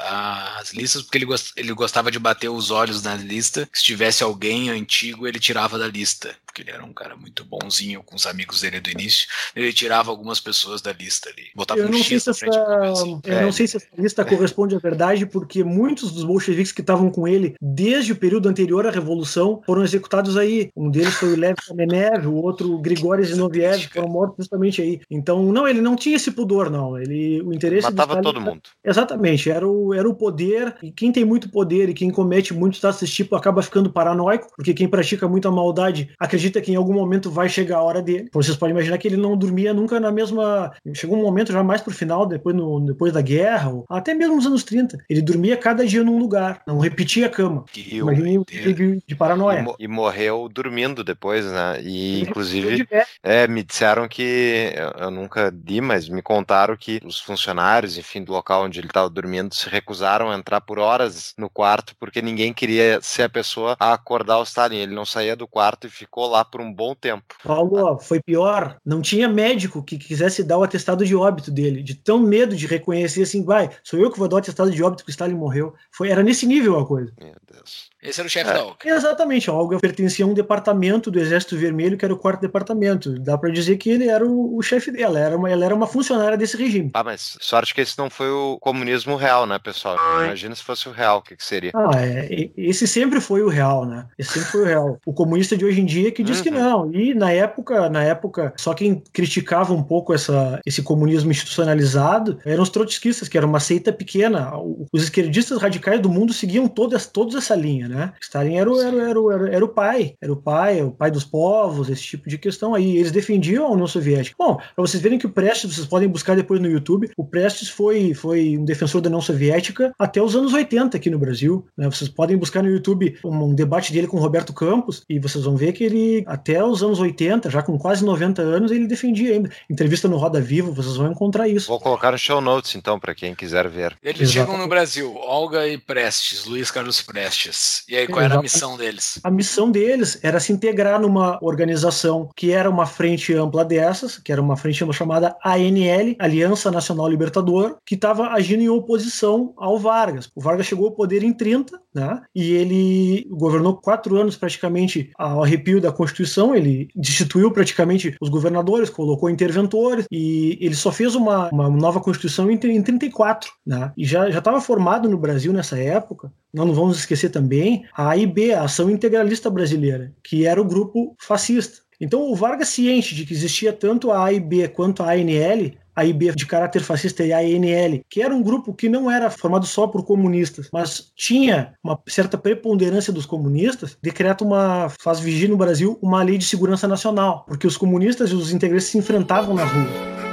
as listas porque ele, gost, ele gostava de bater os olhos na lista. Se tivesse alguém antigo, ele tirava da lista porque ele era um cara muito bonzinho com os amigos dele do início. Ele tirava algumas pessoas da lista ali. Botava eu um X se essa, Eu é. não sei se essa lista corresponde à verdade, porque muitos dos bolcheviques que estavam com ele desde o período anterior à Revolução foram executados aí. Um deles foi o Lev Kamenev, o outro Grigori Zinoviev, foram mortos justamente aí. Então, não, ele não tinha esse pudor, não. Ele, o interesse Matava todo mundo. Exatamente, era o, era o poder, e quem tem muito poder e quem comete muitos atos desse tipo acaba ficando paranoico, porque quem pratica muita maldade acredita acredita que em algum momento vai chegar a hora dele. Então, vocês podem imaginar que ele não dormia nunca na mesma. Chegou um momento já mais pro final, depois, no, depois da guerra, ou até mesmo nos anos 30. Ele dormia cada dia num lugar, não repetia a cama. Imagina de, de paranoia. E, e, morreu dormindo depois, né? E inclusive é, me disseram que eu nunca li, mas me contaram que os funcionários, enfim, do local onde ele estava dormindo, se recusaram a entrar por horas no quarto porque ninguém queria ser a pessoa a acordar o Stalin. Ele não saía do quarto e ficou lá lá por um bom tempo. Paulo, foi pior. Não tinha médico que quisesse dar o atestado de óbito dele, de tão medo de reconhecer assim, vai, sou eu que vou dar o atestado de óbito que o Stalin morreu. Foi, era nesse nível a coisa. Meu Deus. Esse era o chefe é, da Olga. Exatamente, a Olga pertencia a um departamento do Exército Vermelho, que era o quarto departamento. Dá para dizer que ele era o, o chefe dela, era uma, ela era uma funcionária desse regime. Ah, mas sorte que esse não foi o comunismo real, né, pessoal? Imagina se fosse o real, o que, que seria? Ah, é, esse sempre foi o real, né? Esse sempre foi o real. O comunista de hoje em dia que diz uhum. que não. E na época, na época, só quem criticava um pouco essa, esse comunismo institucionalizado eram os trotskistas, que era uma seita pequena. Os esquerdistas radicais do mundo seguiam todas, toda essa linha né? Stalin era o, era, era, era, era o pai, era o pai, o pai dos povos, esse tipo de questão aí. Eles defendiam a União Soviética. Bom, para vocês verem que o Prestes, vocês podem buscar depois no YouTube, o Prestes foi, foi um defensor da União Soviética até os anos 80 aqui no Brasil. Né? Vocês podem buscar no YouTube um, um debate dele com o Roberto Campos e vocês vão ver que ele, até os anos 80, já com quase 90 anos, ele defendia ainda. Entrevista no Roda Viva, vocês vão encontrar isso. Vou colocar no show notes, então, para quem quiser ver. Eles Exatamente. chegam no Brasil, Olga e Prestes, Luiz Carlos Prestes. E aí, qual era a missão deles? A missão deles era se integrar numa organização que era uma frente ampla dessas, que era uma frente ampla chamada ANL, Aliança Nacional Libertador, que estava agindo em oposição ao Vargas. O Vargas chegou ao poder em 30, né? E ele governou quatro anos praticamente ao arrepio da Constituição. Ele destituiu praticamente os governadores, colocou interventores e ele só fez uma, uma nova Constituição em, em 34, Né? E já estava formado no Brasil nessa época, nós não vamos esquecer também a AIB, a Ação Integralista Brasileira, que era o grupo fascista. Então o Vargas, ciente de que existia tanto a AIB quanto a ANL, a IB de caráter fascista e a ANL, que era um grupo que não era formado só por comunistas, mas tinha uma certa preponderância dos comunistas, decreta uma, faz vigir no Brasil uma lei de segurança nacional, porque os comunistas e os integrantes se enfrentavam nas ruas.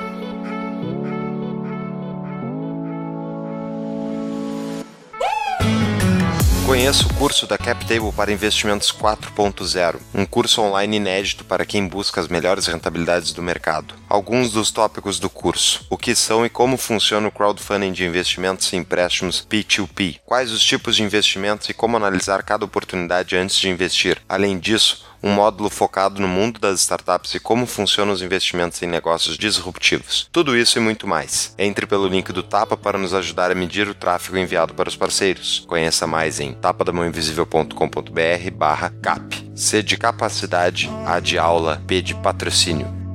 Conheça o curso da CapTable para Investimentos 4.0, um curso online inédito para quem busca as melhores rentabilidades do mercado. Alguns dos tópicos do curso: o que são e como funciona o crowdfunding de investimentos e empréstimos P2P, quais os tipos de investimentos e como analisar cada oportunidade antes de investir. Além disso, um módulo focado no mundo das startups e como funcionam os investimentos em negócios disruptivos. Tudo isso e muito mais. Entre pelo link do Tapa para nos ajudar a medir o tráfego enviado para os parceiros. Conheça mais em tapadamãoinvisível.com.br barra cap. C de capacidade, A de aula, P de patrocínio.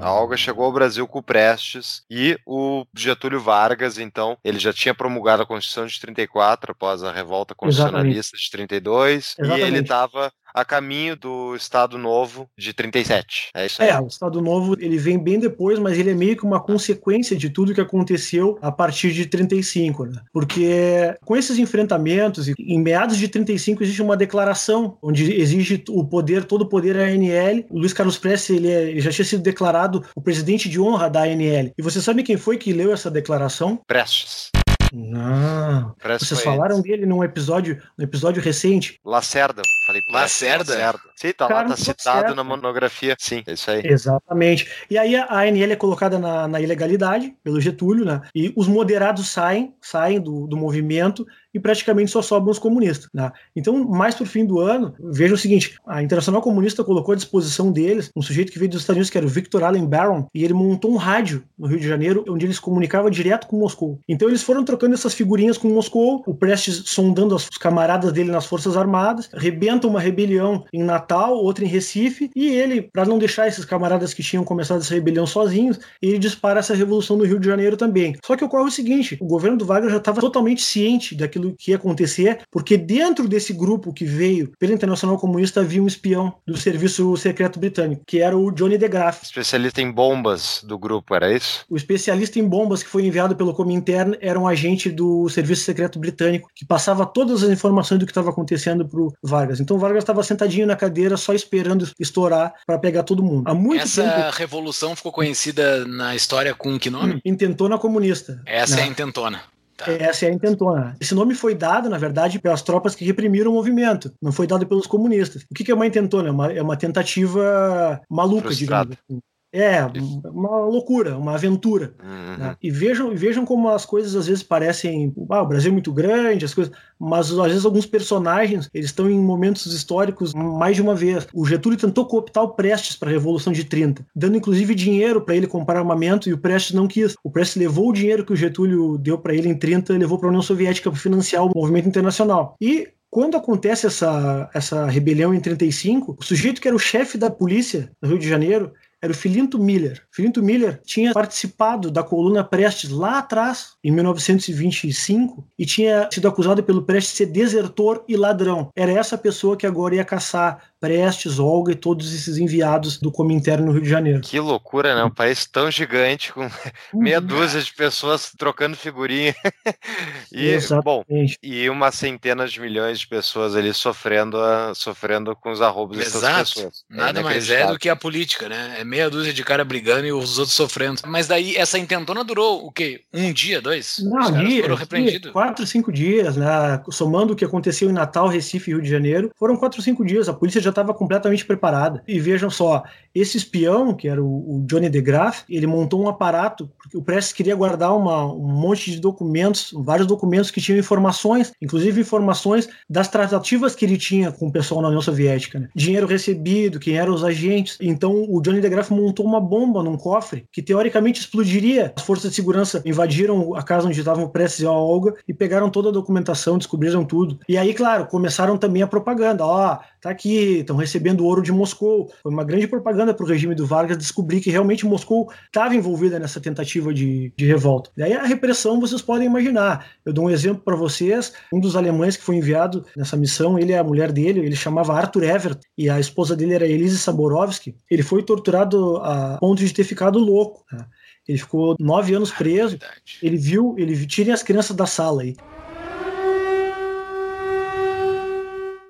A Olga chegou ao Brasil com o Prestes e o Getúlio Vargas, então, ele já tinha promulgado a Constituição de 34 após a revolta constitucionalista Exatamente. de 32 Exatamente. e ele estava a caminho do Estado Novo de 37. É isso aí. É, o Estado Novo ele vem bem depois, mas ele é meio que uma consequência de tudo que aconteceu a partir de 35, né? Porque com esses enfrentamentos, em meados de 35 existe uma declaração onde exige o poder, todo o poder à ANL. O Luiz Carlos Prestes ele, é, ele já tinha sido declarado o presidente de honra da ANL. E você sabe quem foi que leu essa declaração? Prestes. Não. Parece Vocês falaram dele num episódio, num episódio recente. Lacerda. Falei Lacerda? Lacerda. Sim, tá Cara, lá, tá citado certo. na monografia. Sim, é isso aí. Exatamente. E aí a ANL é colocada na, na ilegalidade pelo Getúlio, né? E os moderados saem, saem do, do movimento e praticamente só sobram os comunistas. Né? Então, mais para o fim do ano, veja o seguinte: a Internacional Comunista colocou à disposição deles um sujeito que veio dos Estados Unidos, que era o Victor Allen Barron, e ele montou um rádio no Rio de Janeiro, onde eles comunicavam direto com Moscou. Então, eles foram trocando essas figurinhas com Moscou, o Prestes sondando os camaradas dele nas Forças Armadas, rebenta uma rebelião em Natal, outra em Recife, e ele, para não deixar esses camaradas que tinham começado essa rebelião sozinhos, ele dispara essa revolução no Rio de Janeiro também. Só que ocorre o seguinte: o governo do Wagner já estava totalmente ciente daquilo aquilo que ia acontecer, porque dentro desse grupo que veio pela Internacional Comunista havia um espião do Serviço Secreto Britânico, que era o Johnny DeGraff. Especialista em bombas do grupo, era isso? O especialista em bombas que foi enviado pelo Comintern era um agente do Serviço Secreto Britânico que passava todas as informações do que estava acontecendo para o Vargas. Então o Vargas estava sentadinho na cadeira só esperando estourar para pegar todo mundo. Há muito Essa tempo... revolução ficou conhecida na história com que nome? Intentona Comunista. Essa né? é a Intentona. Tá. Essa é a intentona. Esse nome foi dado, na verdade, pelas tropas que reprimiram o movimento. Não foi dado pelos comunistas. O que é uma intentona? É uma, é uma tentativa maluca, Frustrado. digamos. Assim. É, uma loucura, uma aventura. Uhum. Né? E vejam, vejam como as coisas às vezes parecem. Ah, o Brasil é muito grande, as coisas. Mas às vezes alguns personagens eles estão em momentos históricos mais de uma vez. O Getúlio tentou cooptar o Prestes para a Revolução de 30, dando inclusive dinheiro para ele comprar armamento e o Prestes não quis. O Prestes levou o dinheiro que o Getúlio deu para ele em 30 e levou para a União Soviética para financiar o movimento internacional. E quando acontece essa, essa rebelião em 35, o sujeito que era o chefe da polícia no Rio de Janeiro, era o Filinto Miller. Filinto Miller tinha participado da coluna Prestes lá atrás, em 1925, e tinha sido acusado pelo Prestes de ser desertor e ladrão. Era essa pessoa que agora ia caçar Prestes, Olga e todos esses enviados do Comintern no Rio de Janeiro. Que loucura, né? Um país tão gigante, com meia uhum. dúzia de pessoas trocando figurinha. <laughs> e, Exatamente. bom, e uma centena de milhões de pessoas ali sofrendo, sofrendo com os arrobos Exato. dessas pessoas. É Nada mais é do que a política, né? É meia dúzia de cara brigando e os outros sofrendo. Mas daí essa intentona durou o quê? Um dia, dois? Não, os dias, foram repreendidos. Quatro, cinco dias, né? Somando o que aconteceu em Natal, Recife e Rio de Janeiro, foram quatro, cinco dias. A polícia já estava completamente preparada. E vejam só, esse espião, que era o, o Johnny DeGraff, ele montou um aparato, porque o Prestes queria guardar uma, um monte de documentos, vários documentos que tinham informações, inclusive informações das tratativas que ele tinha com o pessoal na União Soviética. Né? Dinheiro recebido, quem eram os agentes. Então o Johnny DeGraff montou uma bomba num cofre que teoricamente explodiria. As forças de segurança invadiram a casa onde estavam o Prestes e a Olga e pegaram toda a documentação, descobriram tudo. E aí, claro, começaram também a propaganda. Ó, oh, tá aqui, estão recebendo ouro de Moscou. Foi uma grande propaganda para o regime do Vargas descobrir que realmente Moscou estava envolvida nessa tentativa de, de revolta. Daí a repressão vocês podem imaginar. Eu dou um exemplo para vocês. Um dos alemães que foi enviado nessa missão, ele é a mulher dele, ele chamava Arthur Evert e a esposa dele era Elise Saborovsky. Ele foi torturado a ponto de ter ficado louco. Né? Ele ficou nove anos preso. Ele viu, ele tirem as crianças da sala aí.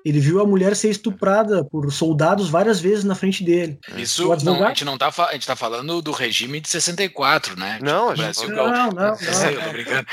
Ele viu a mulher ser estuprada por soldados várias vezes na frente dele. Isso, não, a gente não tá, a gente tá falando do regime de 64, né? Não, tipo, a gente Brasil, não, não, não, <laughs> Eu tô brincando.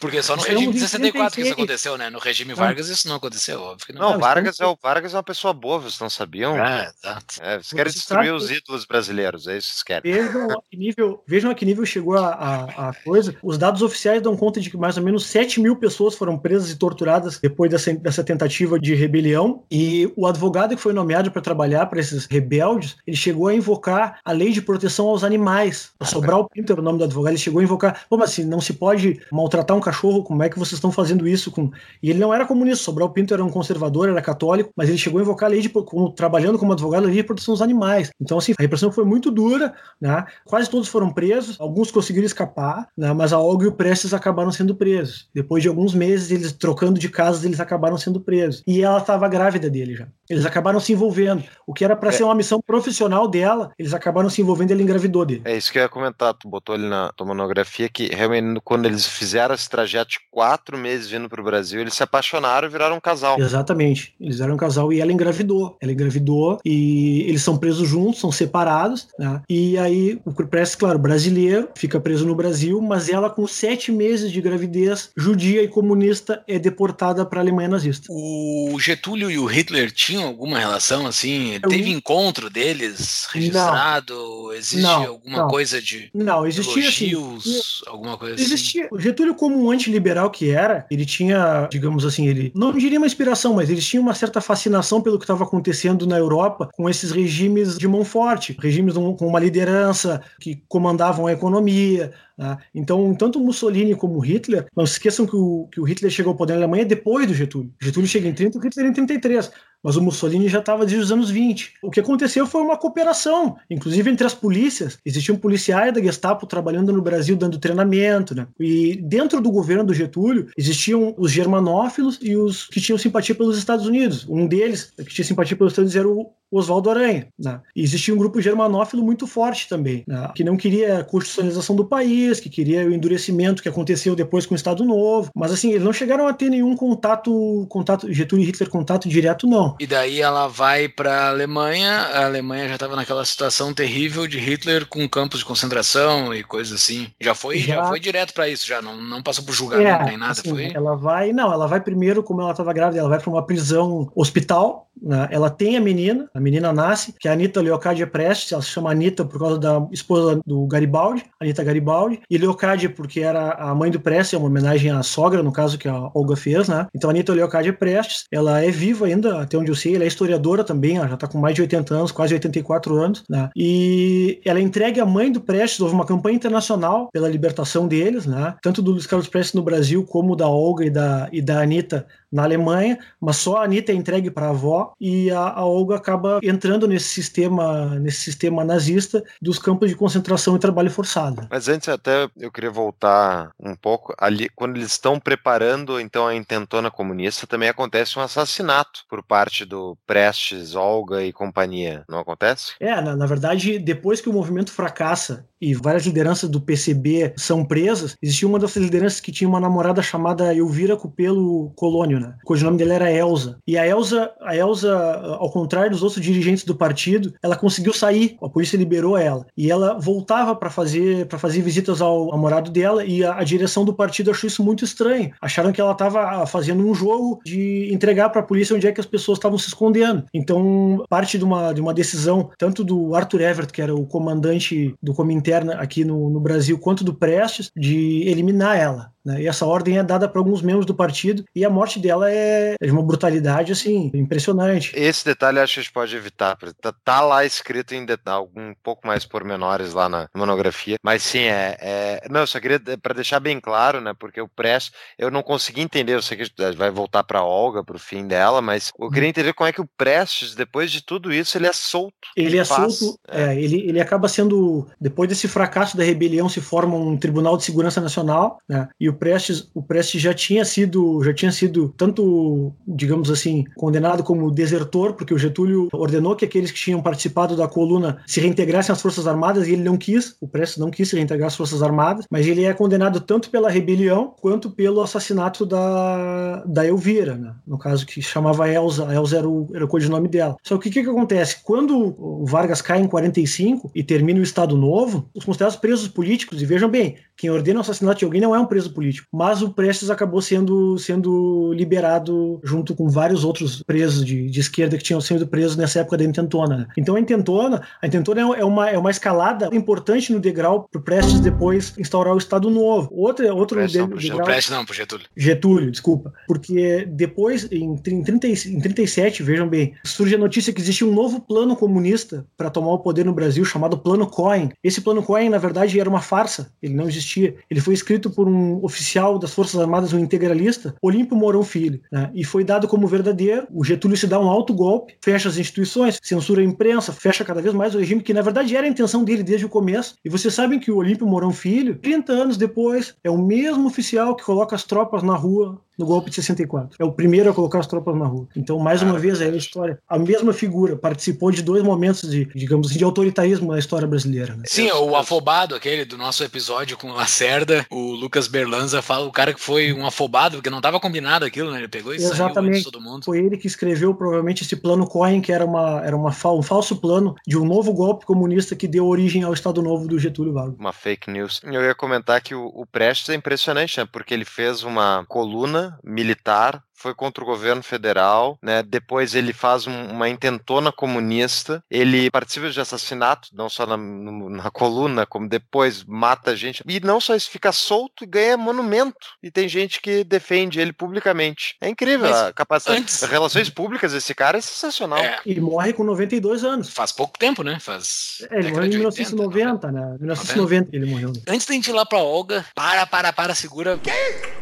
Porque só no Estamos regime de em 64 que isso 36. aconteceu, né? No regime Vargas isso não aconteceu, óbvio que não. Não, Não, Vargas é, o Vargas é uma pessoa boa, vocês não sabiam? É, exato. É, vocês querem destruir os ídolos brasileiros, é isso que vocês querem. Vejam a que nível, vejam a que nível chegou a, a, a coisa. Os dados oficiais dão conta de que mais ou menos 7 mil pessoas foram presas e torturadas depois dessa, dessa tentativa de rebelião. E o advogado que foi nomeado para trabalhar para esses rebeldes, ele chegou a invocar a lei de proteção aos animais. O Sobral Pinto era o nome do advogado. Ele chegou a invocar, mas se não se pode maltratar um cachorro, como é que vocês estão fazendo isso com. E ele não era comunista. Sobral Pinto era um conservador, era católico, mas ele chegou a invocar a lei de, como, trabalhando como advogado, a lei de proteção aos animais. Então, assim, a repressão foi muito dura, né? Quase todos foram presos, alguns conseguiram escapar, né? mas a Olga e o Prestes acabaram sendo presos. Depois de alguns meses, eles trocando de casas, eles acabaram sendo presos. E ela estava grávida dele já. Eles acabaram se envolvendo. O que era para É. ser uma missão profissional dela, eles acabaram se envolvendo e ela engravidou dele. É isso que eu ia comentar, tu botou ali na tua monografia que realmente quando eles fizeram esse trajeto de quatro meses vindo pro Brasil, eles se apaixonaram e viraram um casal. Exatamente. Eles eram um casal e ela engravidou. Ela engravidou e eles são presos juntos, são separados. Né? E aí o Prestes, claro, brasileiro, fica preso no Brasil, mas ela, com sete meses de gravidez, judia e comunista, é deportada para a Alemanha nazista. O Getúlio e o Hitler tinham alguma relação assim? Eu- Teve encontro deles registrado? Existe Não, alguma não. coisa de Não, existia assim. elogios, alguma coisa assim? Existia. O Getúlio, como um antiliberal que era, ele tinha, digamos assim, ele não diria uma inspiração, mas ele tinha uma certa fascinação pelo que estava acontecendo na Europa com esses regimes de mão forte, regimes com uma liderança que comandavam a economia. Né? Então, tanto Mussolini como Hitler, não se esqueçam que o, que o Hitler chegou ao poder na Alemanha depois do Getúlio. Getúlio chega em 30, o Hitler em 33. Mas o Mussolini já estava desde os anos 20. O que aconteceu foi uma cooperação, inclusive entre as polícias. Existiam policiais da Gestapo trabalhando no Brasil, dando treinamento. Né? E dentro do governo do Getúlio, existiam os germanófilos e os que tinham simpatia pelos Estados Unidos. Um deles, que tinha simpatia pelos Estados Unidos, era o Oswaldo Aranha. Né? E existia um grupo germanófilo muito forte também, né? que não queria a constitucionalização do país, que queria o endurecimento que aconteceu depois com o Estado Novo. Mas assim, eles não chegaram a ter nenhum contato, contato Getúlio e Hitler contato direto, não. E daí ela vai para a Alemanha. A Alemanha já estava naquela situação terrível de Hitler com campos de concentração e coisas assim. Já foi, já, Já. foi direto para isso, já não, não passou por julgamento nem nada, assim, foi. Ela vai, não, ela vai primeiro, como ela estava grávida, ela vai para uma prisão hospital. né? Ela tem a menina, a menina nasce, que é a Anitta Leocádia Prestes, ela se chama Anitta por causa da esposa do Garibaldi, Anitta Garibaldi, e Leocádia porque era a mãe do Prestes, é uma homenagem à sogra, no caso que a Olga fez, né? Então a Anitta Leocádia Prestes, ela é viva ainda, até onde eu sei, ela é historiadora também, ela já está com mais de 80 anos, quase 84 anos, né? E ela entregue a mãe do Prestes, houve uma campanha internacional pela libertação deles, né? Tanto do Luiz Carlos Prestes no Brasil, como da Olga e da, e da Anitta na Alemanha, mas só a Anitta é entregue para a avó e a, a Olga acaba entrando nesse sistema, nesse sistema nazista dos campos de concentração e trabalho forçado. Mas antes até eu queria voltar um pouco ali quando eles estão preparando então a intentona comunista também acontece um assassinato por parte do Prestes, Olga e companhia, não acontece? É, na, na verdade, depois que o movimento fracassa e várias lideranças do PCB são presas, existia uma dessas lideranças que tinha uma namorada chamada Elvira Cupelo Colônio, né? O codinome dela era Elza. E a Elza, a Elza, ao contrário dos outros dirigentes do partido, ela conseguiu sair, a polícia liberou ela. E ela voltava para fazer para fazer visitas ao namorado dela e a, a direção do partido achou isso muito estranho. Acharam que ela estava fazendo um jogo de entregar para a polícia onde é que as pessoas estavam se escondendo. Então, parte de uma, de uma decisão tanto do Arthur Everett, que era o comandante do Cominterna aqui no, no Brasil, quanto do Prestes, de eliminar ela. Né? E essa ordem é dada para alguns membros do partido e a morte dela é, é de uma brutalidade assim impressionante. Esse detalhe acho que a gente pode evitar. Tá, tá lá escrito em detalhe, um pouco mais pormenores lá na monografia, mas sim é, é... não, eu só queria para deixar bem claro, né? Porque o Prestes eu não consegui entender. Eu sei que vai voltar para Olga pro fim dela, mas eu queria entender como é que o Prestes depois de tudo isso ele é solto. Ele é solto. É. é. ele, ele acaba sendo depois desse fracasso da rebelião se forma um Tribunal de Segurança Nacional, né? E o Prestes o Prestes já tinha sido já tinha sido tanto digamos assim condenado como desertor porque o Getúlio ordenou que aqueles que tinham participado da coluna se reintegrassem às Forças Armadas e ele não quis, o Prestes não quis se reintegrar às Forças Armadas, mas ele é condenado tanto pela rebelião quanto pelo assassinato da, da Elvira, né? no caso que chamava Elza, a Elza era o, era o codinome dela. Só que o que, que acontece? Quando o Vargas cai em 45 e termina o Estado Novo, os considerados presos políticos, e vejam bem, quem ordena o assassinato de alguém não é um preso político, mas o Prestes acabou sendo, sendo liberado junto com vários outros presos de, de esquerda que tinham sido presos nessa época da intentona. Então a intentona, a intentona é uma, é uma escalada importante no degrau para o Prestes depois instaurar o Estado Novo. Outra, outro Prestes não, degrau... Prestes não, pro Getúlio. Getúlio, desculpa. Porque depois, em, 30, em 37, vejam bem, surge a notícia que existe um novo plano comunista para tomar o poder no Brasil, chamado Plano Cohen. Esse Plano Cohen, na verdade, era uma farsa, ele não existia. Ele foi escrito por um oficial das Forças Armadas, um integralista, Olímpio Mourão Filho, né? e foi dado como verdadeiro. O Getúlio se dá um alto golpe, fecha as instituições, censura a imprensa, fecha cada vez mais o regime, que na verdade era a intenção dele desde o começo. E vocês sabem que o Olímpio Mourão Filho, 30 anos depois, é o mesmo oficial que coloca as tropas na rua no golpe de 64. É o primeiro a colocar as tropas na rua. Então, mais uma vez, é a história. A mesma figura participou de dois momentos de, digamos assim, de autoritarismo na história brasileira. Né? Sim, o afobado, aquele do nosso episódio com Lacerda, o Lucas Berlanza fala o cara que foi um afobado, porque não estava combinado aquilo, né? Ele pegou e Exatamente. saiu todo mundo. Foi ele que escreveu provavelmente esse plano Cohen, que era, uma, era uma, um falso plano de um novo golpe comunista que deu origem ao Estado Novo do Getúlio Vargas. Uma fake news. Eu ia comentar que o, o Prestes é impressionante, né? Porque ele fez uma coluna militar foi contra o governo federal, né? Depois ele faz um, uma intentona comunista, ele participa de assassinato, não só na, no, na, coluna, como depois mata gente. E não só isso, fica solto e ganha monumento. E tem gente que defende ele publicamente. É incrível Mas a capacidade. Antes... Relações públicas, esse cara é sensacional. É. E morre com 92 anos. Faz pouco tempo, né? Faz. É, ele morreu em 1990, 80, né? 1990 ele morreu. Antes da gente ir lá pra Olga, para, para, para, segura. Que?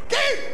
Que?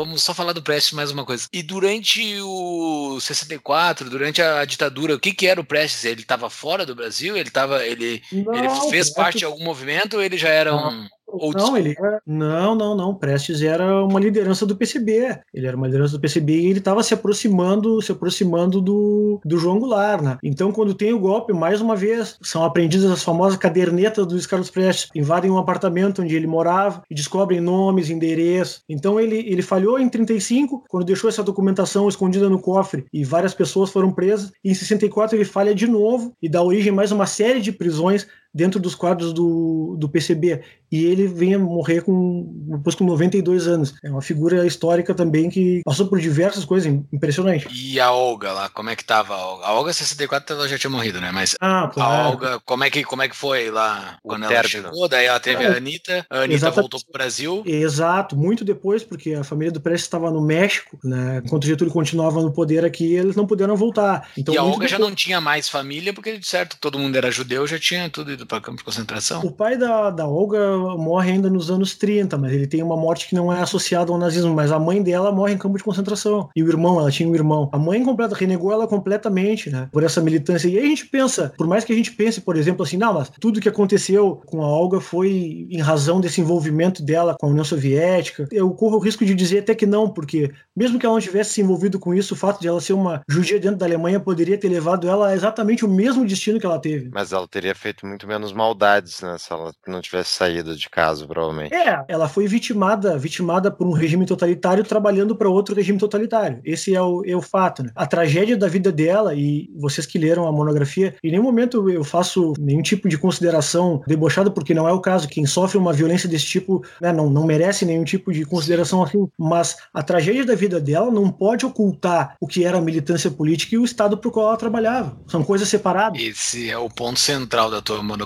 Vamos, só falar do Prestes mais uma coisa. E durante o 64, durante a ditadura, o que, que era o Prestes? Ele estava fora do Brasil? Ele tava, ele, não, ele fez parte de algum movimento ou ele já era um ou não, ele era, não, não, não. Prestes era uma liderança do PCB. Ele era uma liderança do PCB e ele estava se aproximando, se aproximando do, do João Goulart, né? Então, quando tem o golpe, mais uma vez, são apreendidas as famosas cadernetas do Carlos Prestes, invadem um apartamento onde ele morava e descobrem nomes, endereços. Então, ele, ele falhou em 35, quando deixou essa documentação escondida no cofre e várias pessoas foram presas. E em 64 ele falha de novo e dá origem a mais uma série de prisões dentro dos quadros do, do PCB. E ele vem a morrer com, depois com 92 anos. É uma figura histórica também que passou por diversas coisas impressionantes. E a Olga lá, como é que tava a Olga? A Olga 64 ela já tinha morrido, né? Mas ah, claro. a Olga, como é que, como é que foi lá quando ela chegou? Daí ela teve é, a Anitta, a Anitta exato, voltou pro Brasil. Exato, muito depois, porque a família do Prestes estava no México, né? Enquanto Getúlio continuava no poder aqui, eles não puderam voltar. Então, e a Olga depois... já não tinha mais família, porque de certo todo mundo era judeu, já tinha tudo ido para campo de concentração. O pai da, da Olga morre ainda nos anos 30, mas ele tem uma morte que não é associada ao nazismo, mas a mãe dela morre em campo de concentração. E o irmão, ela tinha um irmão. A mãe completa, renegou ela completamente, né? Por essa militância. E aí a gente pensa, por mais que a gente pense, por exemplo, assim, não, mas tudo que aconteceu com a Olga foi em razão desse envolvimento dela com a União Soviética. Eu corro o risco de dizer até que não, porque mesmo que ela não tivesse se envolvido com isso, o fato de ela ser uma judia dentro da Alemanha poderia ter levado ela a exatamente o mesmo destino que ela teve. Mas ela teria feito muito menos maldades, né? Se ela não tivesse saído de casa, provavelmente. É, ela foi vitimada, vitimada por um regime totalitário trabalhando para outro regime totalitário. Esse é o, é o fato, né? A tragédia da vida dela, e vocês que leram a monografia, em nenhum momento eu faço nenhum tipo de consideração debochada, porque não é o caso. Quem sofre uma violência desse tipo né, não, não merece nenhum tipo de consideração assim. Mas a tragédia da vida dela não pode ocultar o que era a militância política e o Estado para o qual ela trabalhava. São coisas separadas. Esse é o ponto central da tua monografia,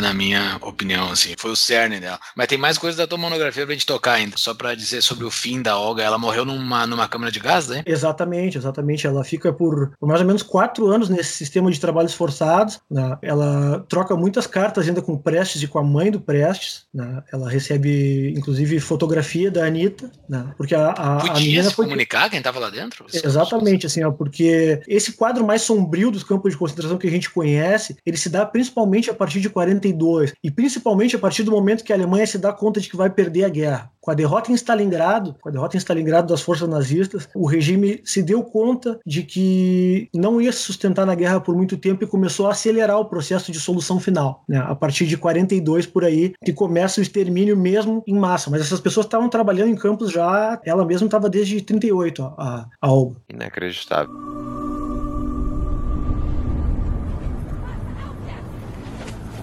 na minha opinião, assim. Foi o cerne dela. Mas tem mais coisas da tua monografia pra gente tocar ainda. Só pra dizer sobre o fim da Olga. Ela morreu numa, numa câmara de gás, né? Exatamente, exatamente. Ela fica por, por mais ou menos quatro anos nesse sistema de trabalhos forçados. Né? Ela troca muitas cartas ainda com o Prestes e com a mãe do Prestes. Né? Ela recebe, inclusive, fotografia da Anitta, né? porque a, a, Podia a menina se foi... comunicar quem tava lá dentro? Exatamente, assim, ó, porque esse quadro mais sombrio dos campos de concentração que a gente conhece, ele se dá principalmente a partir de 42 e principalmente a partir do momento que a Alemanha se dá conta de que vai perder a guerra. Com a derrota em Stalingrado, com a derrota em Stalingrado das forças nazistas, o regime se deu conta de que não ia se sustentar na guerra por muito tempo e começou a acelerar o processo de solução final. Né? A partir de 42 por aí, que começa o extermínio mesmo em massa. Mas essas pessoas estavam trabalhando em campos já, ela mesma estava desde 38, a, a Olga. Inacreditável.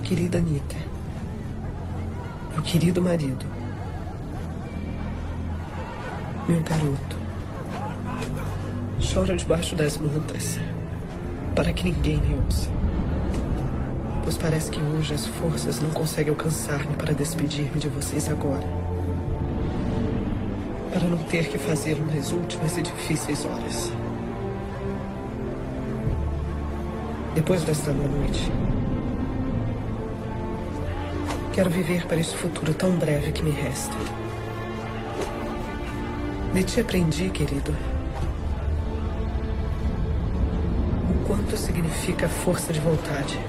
Querida Anitta, meu querido marido, meu garoto, chora debaixo das mantas para que ninguém me ouça. Pois parece que hoje as forças não conseguem alcançar-me para despedir-me de vocês agora. Para não ter que fazê-lo nas últimas e difíceis horas. Depois desta noite, quero viver para esse futuro tão breve que me resta. De ti aprendi, querido, o quanto significa a força de vontade,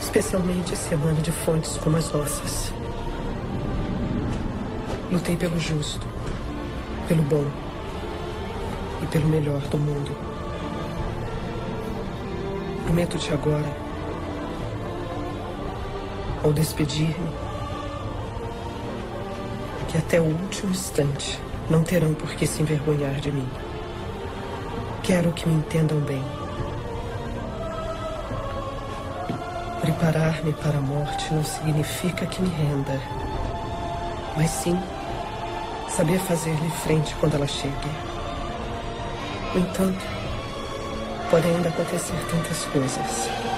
especialmente esse emana de fontes como as nossas. Lutei pelo justo, pelo bom e pelo melhor do mundo. Prometo-te agora, ao despedir-me, que até o último instante não terão por que se envergonhar de mim. Quero que me entendam bem. Preparar-me para a morte não significa que me renda, mas sim saber fazer-lhe frente quando ela chegue. No entanto, podem ainda acontecer tantas coisas.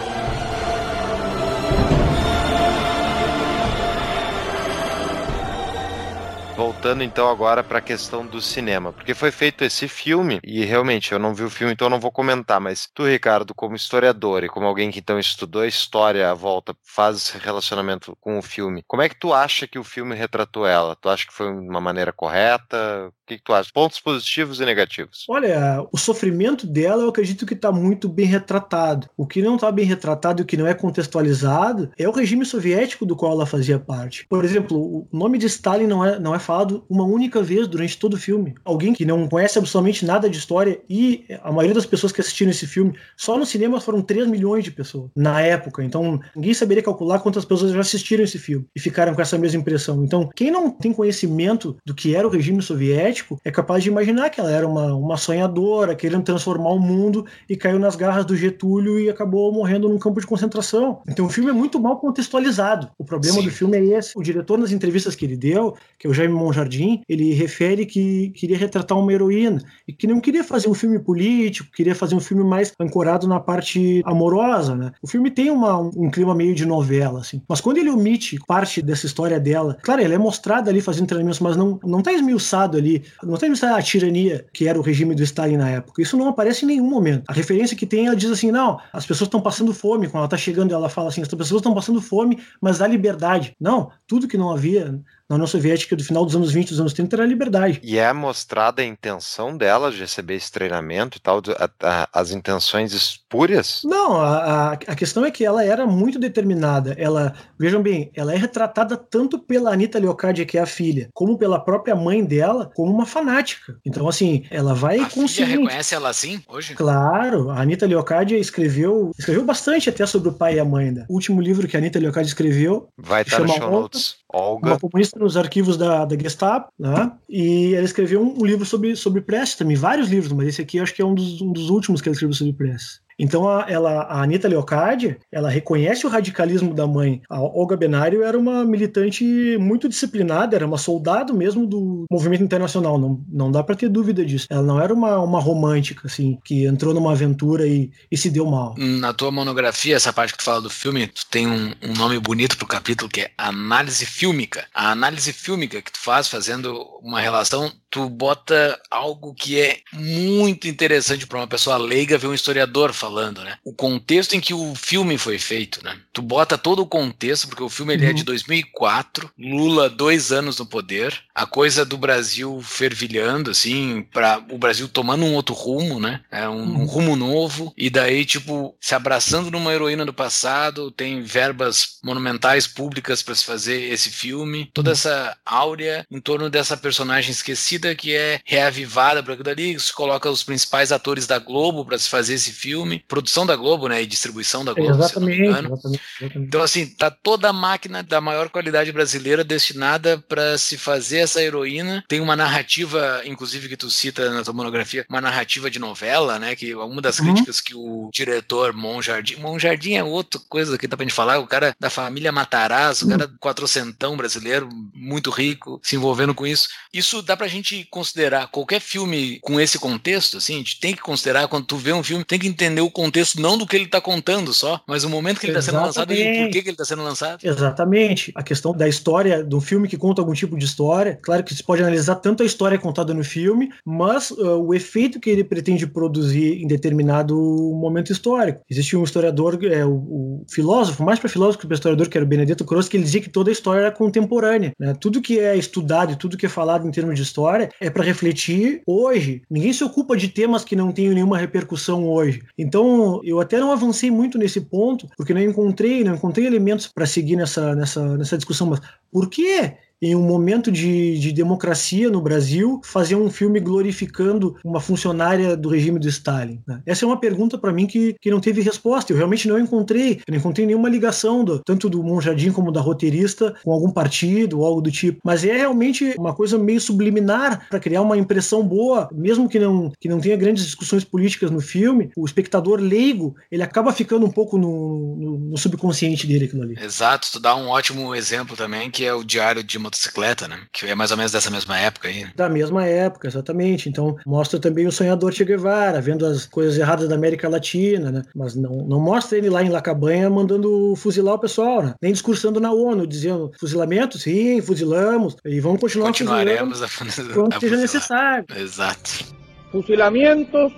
Voltando então agora para a questão do cinema, porque foi feito esse filme e realmente eu não vi o filme, então não vou comentar, mas tu, Ricardo, como historiador e como alguém que então estudou a história à volta, faz esse relacionamento com o filme, como é que tu acha que o filme retratou ela? Tu acha que foi uma maneira correta? O que, que tu acha? Pontos positivos e negativos. Olha, o sofrimento dela eu acredito que está muito bem retratado. O que não está bem retratado e o que não é contextualizado é o regime soviético do qual ela fazia parte. Por exemplo, o nome de Stalin não é, não é falado uma única vez durante todo o filme. Alguém que não conhece absolutamente nada de história e a maioria das pessoas que assistiram esse filme, só no cinema foram 3 milhões de pessoas na época. Então, ninguém saberia calcular quantas pessoas já assistiram esse filme e ficaram com essa mesma impressão. Então, quem não tem conhecimento do que era o regime soviético é capaz de imaginar que ela era uma, uma sonhadora, querendo transformar o mundo e caiu nas garras do Getúlio e acabou morrendo num campo de concentração. Então, o filme é muito mal contextualizado. O problema Sim. do filme é esse. O diretor, nas entrevistas que ele deu, que é o Jaime Monjardim, ele refere que queria retratar uma heroína e que não queria fazer um filme político, queria fazer um filme mais ancorado na parte amorosa, né? O filme tem uma, um clima meio de novela, assim. Mas quando ele omite parte dessa história dela, claro, ela é mostrada ali fazendo treinamentos, mas não, não tá esmiuçado ali, não tá esmiuçada a tirania que era o regime do Stalin na época. Isso não aparece em nenhum momento. A referência que tem, ela diz assim, não, as pessoas estão passando fome. Quando ela tá chegando, ela fala assim, as pessoas estão passando fome, mas há liberdade. Não, tudo que não havia na União Soviética do final dos anos 20 dos anos 30 era a liberdade. E é mostrada a intenção dela de receber esse treinamento e tal, a- a- as intenções espúrias? Não, a, a, a questão é que ela era muito determinada. Ela, vejam bem, ela é retratada tanto pela Anitta Leocádia, que é a filha, como pela própria mãe dela, como uma fanática. Então, assim, ela vai A filha conseguir. reconhece ela assim hoje? Claro, a Anitta Leocádia escreveu, escreveu bastante até sobre o pai e a mãe. Né? O último livro que a Anitta Leocádia escreveu, Vai estar no Chama show Olga. notes. Olga. uma comunista nos arquivos da, da Gestapo, né? E ela escreveu um, um livro sobre, sobre Prestes também, vários livros, mas esse aqui acho que é um dos, um dos últimos que ela escreveu sobre Prestes. Então a, ela, a Anitta Leocardi, ela reconhece o radicalismo da mãe. A Olga Benário era uma militante muito disciplinada, era uma soldado mesmo do movimento internacional, não, não dá para ter dúvida disso. Ela não era uma, uma romântica, assim, que entrou numa aventura e, e se deu mal. Na tua monografia, essa parte que tu fala do filme, tu tem um, um nome bonito pro capítulo que é análise fílmica. A análise fílmica que tu faz fazendo uma relação, tu bota algo que é muito interessante para uma pessoa leiga ver um historiador falando, né? O contexto em que o filme foi feito, né? Tu bota todo o contexto, porque o filme ele é de 2004, Lula dois anos no poder, a coisa do Brasil fervilhando, assim, para o Brasil tomando um outro rumo, né? É um, um rumo novo, e daí, tipo, se abraçando numa heroína do passado, tem verbas monumentais públicas para se fazer esse filme, toda essa áurea em torno dessa personagem esquecida que é reavivada para aquilo ali, se coloca os principais atores da Globo para se fazer esse filme, produção da Globo, né, e distribuição da Globo, exatamente, exatamente, exatamente. Então assim, tá toda a máquina da maior qualidade brasileira destinada para se fazer essa heroína. Tem uma narrativa, inclusive que tu cita na tua monografia, uma narrativa de novela, né, que uma das uhum. críticas que o diretor Monjardim, Monjardim é outra coisa que dá pra gente falar, o cara da família Matarazzo, o cara quatrocentão brasileiro, muito rico, se envolvendo com isso. Isso dá pra gente considerar qualquer filme com esse contexto, assim, a gente tem que considerar quando tu vê um filme, tem que entender o contexto não do que ele tá contando só, mas o momento que ele está sendo lançado e por que, que ele está sendo lançado. Exatamente. A questão da história do filme que conta algum tipo de história, claro que você pode analisar tanto a história contada no filme, mas uh, o efeito que ele pretende produzir em determinado momento histórico. Existe um historiador, é, o, o filósofo, mais para filósofo que para historiador, que era o Benedetto Croce, que ele dizia que toda a história era contemporânea. Né? Tudo que é estudado e tudo que é falado em termos de história é para refletir hoje. Ninguém se ocupa de temas que não tenham nenhuma repercussão hoje. Então, eu até não avancei muito nesse ponto, porque não encontrei, não encontrei elementos para seguir nessa, nessa, nessa discussão. Mas por que em um momento de, de democracia no Brasil, fazer um filme glorificando uma funcionária do regime do Stalin? Né? Essa é uma pergunta para mim que, que não teve resposta. Eu realmente não encontrei, eu não encontrei nenhuma ligação do, tanto do Monjardim como da roteirista com algum partido ou algo do tipo. Mas é realmente uma coisa meio subliminar para criar uma impressão boa, mesmo que não, que não tenha grandes discussões políticas no filme. O espectador leigo ele acaba ficando um pouco no, no, no subconsciente dele aquilo ali. Exato. Tu dá um ótimo exemplo também que é o Diário de uma motocicleta, né? Que é mais ou menos dessa mesma época aí. Da mesma época, exatamente. Então, mostra também o sonhador Che Guevara, vendo as coisas erradas da América Latina, né? Mas não, não mostra ele lá em Lacabanha mandando fuzilar o pessoal, né? Nem discursando na ONU, dizendo fuzilamento, sim, fuzilamos, e vamos continuar Continuaremos fuzilando <laughs> a, quando seja necessário. Exato. Fusilamientos,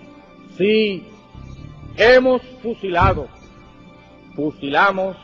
sim. Hemos fusilado. Fusilamos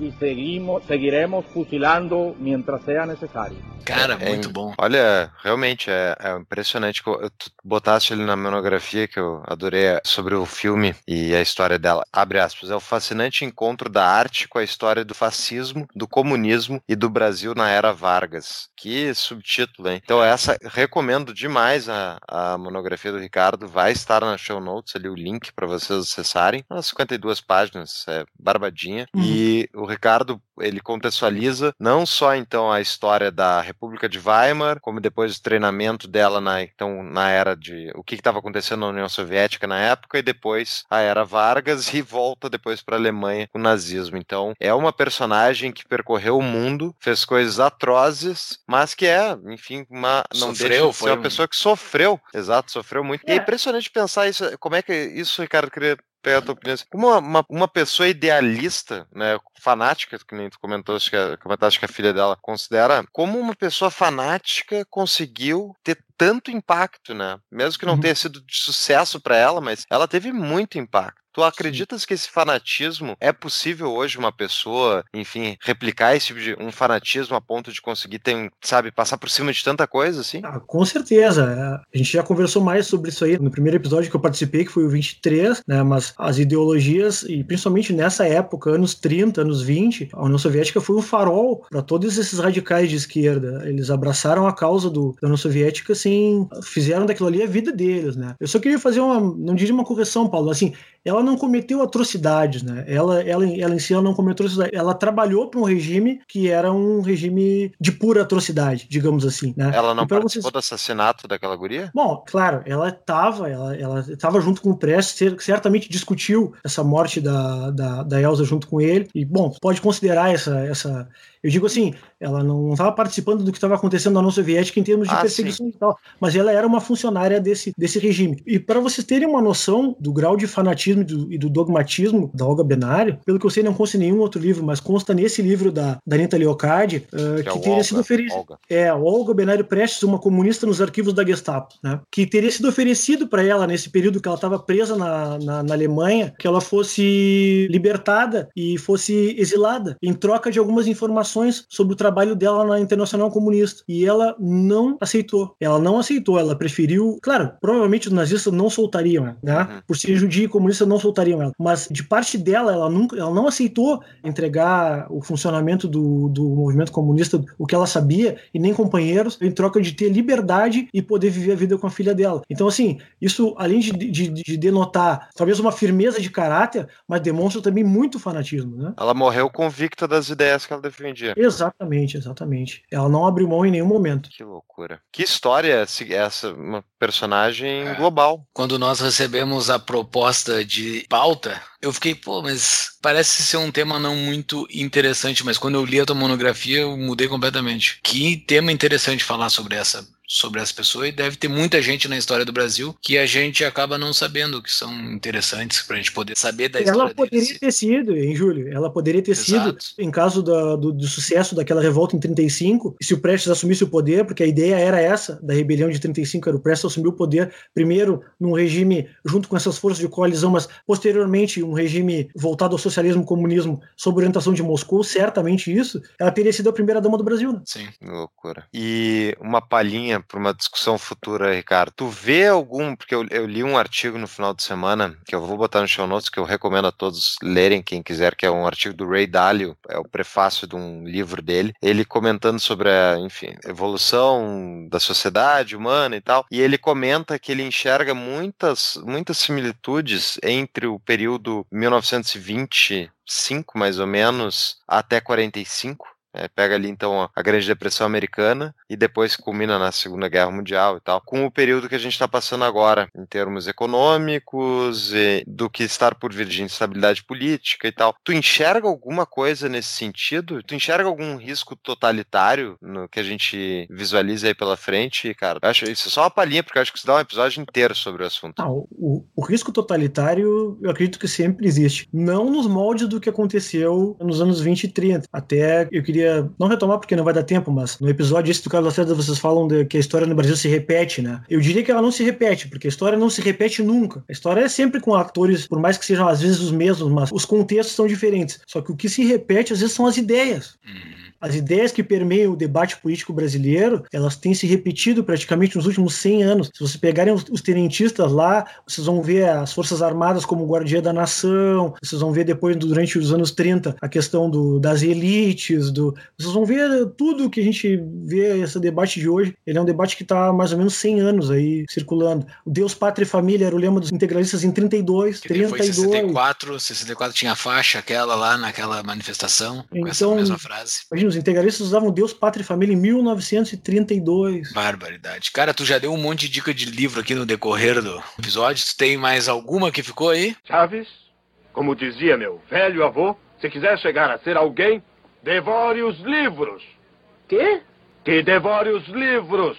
y seguimos, seguiremos fusilando mientras sea necesario. Cara, é, muito bom. Olha, realmente é, é impressionante. que Tu botaste ali na monografia que eu adorei é, sobre o filme e a história dela. Abre aspas. É o fascinante encontro da arte com a história do fascismo, do comunismo e do Brasil na era Vargas. Que subtítulo, hein? Então, essa recomendo demais a, a monografia do Ricardo. Vai estar na show notes ali o link para vocês acessarem. Umas 52 páginas, é barbadinha. Uhum. E o Ricardo, ele contextualiza não só então a história da República de Weimar, como depois o treinamento dela na, então, na era de o que estava acontecendo na União Soviética na época e depois a era Vargas <laughs> e volta depois para a Alemanha com o nazismo. Então é uma personagem que percorreu o mundo, fez coisas atrozes, mas que é, enfim, uma não sofreu, deixa de ser uma um... pessoa que sofreu, exato, sofreu muito. É. E é impressionante pensar isso, como é que isso, Ricardo, queria pegar a tua opinião. Uma, uma, uma, pessoa idealista, né, fanática, que nem tu comentou, acho que, a, comentaste que a filha dela considera, como uma pessoa fanática conseguiu ter tanto impacto, né? Mesmo que não uhum. tenha sido de sucesso para ela, mas ela teve muito impacto. Tu acreditas Sim. que esse fanatismo é possível hoje uma pessoa, enfim, replicar esse tipo de um fanatismo a ponto de conseguir ter, sabe, passar por cima de tanta coisa assim? Ah, com certeza. É, a gente já conversou mais sobre isso aí no primeiro episódio que eu participei, que foi o 23, né, mas as ideologias e principalmente nessa época, anos 30, anos 20, a União Soviética foi um farol para todos esses radicais de esquerda. Eles abraçaram a causa do, da União Soviética assim, fizeram daquilo ali a vida deles, né? Eu só queria fazer uma, não diria uma correção, Paulo, assim, ela não cometeu atrocidades, né? Ela, ela, ela em si ela não cometeu atrocidades. Ela trabalhou para um regime que era um regime de pura atrocidade, digamos assim, né? Ela não participou vocês- do assassinato daquela guria? Bom, claro, ela estava ela, ela tava junto com o Prestes, cer- certamente discutiu essa morte da, da, da Elsa junto com ele, e, bom, pode considerar essa, essa eu digo assim, ela não estava participando do que estava acontecendo na União Soviética em termos de Ah, perseguição e tal, mas ela era uma funcionária desse, desse regime. E para vocês terem uma noção do grau de fanatismo e do, e do dogmatismo da Olga Benário, pelo que eu sei, não consta em nenhum outro livro, mas consta nesse livro da, da Anitta Leocardi, eh, Que é que o teria Olga, sido oferecido. Olga. É, Olga Benário Prestes, uma comunista nos arquivos da Gestapo, né? Que teria sido oferecido para ela nesse período que ela estava presa na, na, na Alemanha, que ela fosse libertada e fosse exilada, em troca de algumas informações sobre o trabalho dela na Internacional Comunista. E ela não aceitou. Ela não aceitou, ela preferiu. Claro, provavelmente os nazistas não soltariam ela, né? Uhum. Por ser judia e comunista, não soltariam ela. Mas de parte dela, ela nunca, ela não aceitou entregar o funcionamento do, do movimento comunista, o que ela sabia, e nem companheiros, em troca de ter liberdade e poder viver a vida com a filha dela. Então, assim, isso, além de, de, de denotar talvez uma firmeza de caráter, mas demonstra também muito fanatismo, né? Ela morreu convicta das ideias que ela defendia. Exatamente, exatamente. Ela não abriu mão em nenhum momento. Que loucura. Que história essa, uma personagem É. global. Quando nós recebemos a proposta de pauta, eu fiquei, pô, mas parece ser um tema não muito interessante, mas quando eu li a tua monografia, eu mudei completamente. Que tema interessante falar sobre essa sobre essa pessoa e deve ter muita gente na história do Brasil que a gente acaba não sabendo que são interessantes pra gente poder saber da Ela história poderia deles. ter sido, hein, Júlio? Ela poderia ter sido, Exato. em caso da- do, do sucesso daquela revolta em 35, se o Prestes assumisse o poder, porque a ideia era essa, da rebelião de 35, era o Prestes assumir o poder, primeiro num regime junto com essas forças de coalizão, mas posteriormente um regime voltado ao socialismo comunismo sob orientação de Moscou, certamente isso, ela teria sido a primeira dama do Brasil, né? Sim. Loucura. E uma palhinha para uma discussão futura, Ricardo. Tu vê algum, porque eu, eu li um artigo no final de semana, que eu vou botar no show notes, que eu recomendo a todos lerem, quem quiser, que é um artigo do Ray Dalio, é o prefácio de um livro dele, ele comentando sobre a, enfim, evolução da sociedade humana e tal, e ele comenta que ele enxerga muitas, muitas similitudes entre o período 1925, mais ou menos, até 45, é, pega ali então a- Grande Depressão Americana e depois culmina na Segunda Guerra Mundial e tal, com o período que a gente está passando agora, em termos econômicos, e do que estar por vir de instabilidade política e tal. Tu enxerga alguma coisa nesse sentido? Tu enxerga algum risco totalitário no que a gente visualiza aí pela frente, cara? Eu acho isso é só uma palhinha, porque acho que isso dá um episódio inteiro sobre o assunto. O- o risco totalitário, eu acredito que sempre existe. Não nos moldes do que aconteceu nos anos 20 e 30. Até eu queria não retomar porque não vai dar tempo, mas no episódio esse do Carlos Lacerda vocês falam de que a história no Brasil se repete, né? Eu diria que ela não se repete, porque a história não se repete nunca. A história é sempre com atores, por mais que sejam às vezes os mesmos, mas os contextos são diferentes. Só que o que se repete às vezes são as ideias. Uhum. As ideias que permeiam o debate político brasileiro, elas têm se repetido praticamente nos últimos 100 anos. Se vocês pegarem os, tenentistas lá, vocês vão ver as Forças Armadas como guardia da nação, vocês vão ver depois, durante os anos 30, a questão do, das elites, do, vocês vão ver tudo que a gente vê, esse debate de hoje, ele é um debate que está há mais ou menos 100 anos aí circulando. O Deus, Pátria e Família era o lema dos integralistas em 32, Que daí foi 32. 64, 64 tinha a faixa aquela lá naquela manifestação, com essa Então- mesma frase. Imagina, os integralistas usavam Deus, Pátria e Família em 1932. Barbaridade. Cara, tu já deu um monte de dica de livro aqui no decorrer do episódio. Tu tem mais alguma que ficou aí? Chaves, como dizia meu velho avô, se quiser chegar a ser alguém, devore os livros. Quê? Que devore os livros.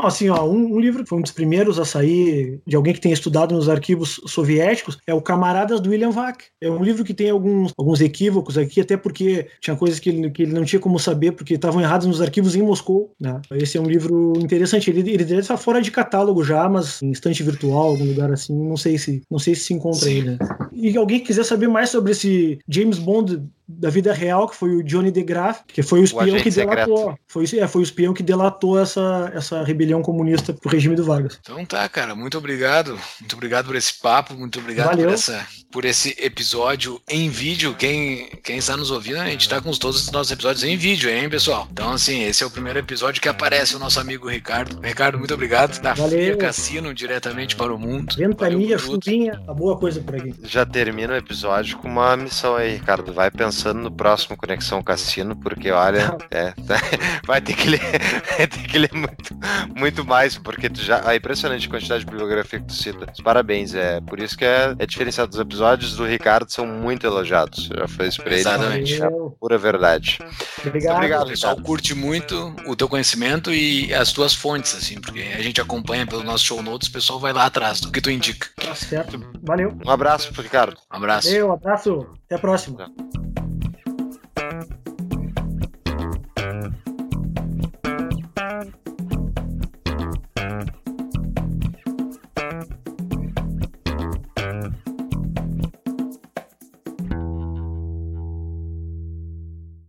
Não, assim, ó, um, um livro que foi um dos primeiros a sair de alguém que tem estudado nos arquivos soviéticos é o Camaradas do William Vac. É um livro que tem alguns, alguns equívocos aqui, até porque tinha coisas que ele, que ele não tinha como saber, porque estavam erradas nos arquivos em Moscou. Né? Esse é um livro interessante. Ele, ele deve estar fora de catálogo já, mas em estante virtual, algum lugar assim, não sei se não sei se se encontra Sim. E alguém quiser saber mais sobre esse James Bond da vida real, que foi o Johnny DeGraff, que foi o espião agente que delatou. Foi, é, foi o espião que delatou essa, essa rebelião comunista pro regime do Vargas. Então tá, cara, muito obrigado. Muito obrigado por esse papo, muito obrigado Valeu. por, essa, por esse episódio em vídeo. Quem, quem está nos ouvindo, a gente tá com todos os nossos episódios em vídeo, hein, pessoal? Então, assim, esse é o primeiro episódio que aparece o nosso amigo Ricardo. Ricardo, muito obrigado. Da Valeu. Fria Cassino, diretamente para o mundo. Ventania, tudo. chuvinha, tá boa coisa por aqui. Já termina o episódio com uma missão aí, Ricardo. Vai pensando no próximo Conexão Cassino, porque olha, <laughs> é, <laughs> vai ter que ler, <laughs> vai ter que ler muito, muito mais, porque tu já. É impressionante a quantidade de bibliografia que tu cita. Parabéns, é por isso que é, é diferenciado. Os episódios do Ricardo são muito elogiados. Já fiz pra ele. Exatamente. É pura verdade. Obrigado. Obrigado. Pessoal curte muito o teu conhecimento e as tuas fontes, assim, porque a gente acompanha pelo nosso show notes, o pessoal vai lá atrás do que tu indica. Tá certo. Valeu. Um abraço pro Ricardo. Um abraço. Valeu, abraço. Até a próxima.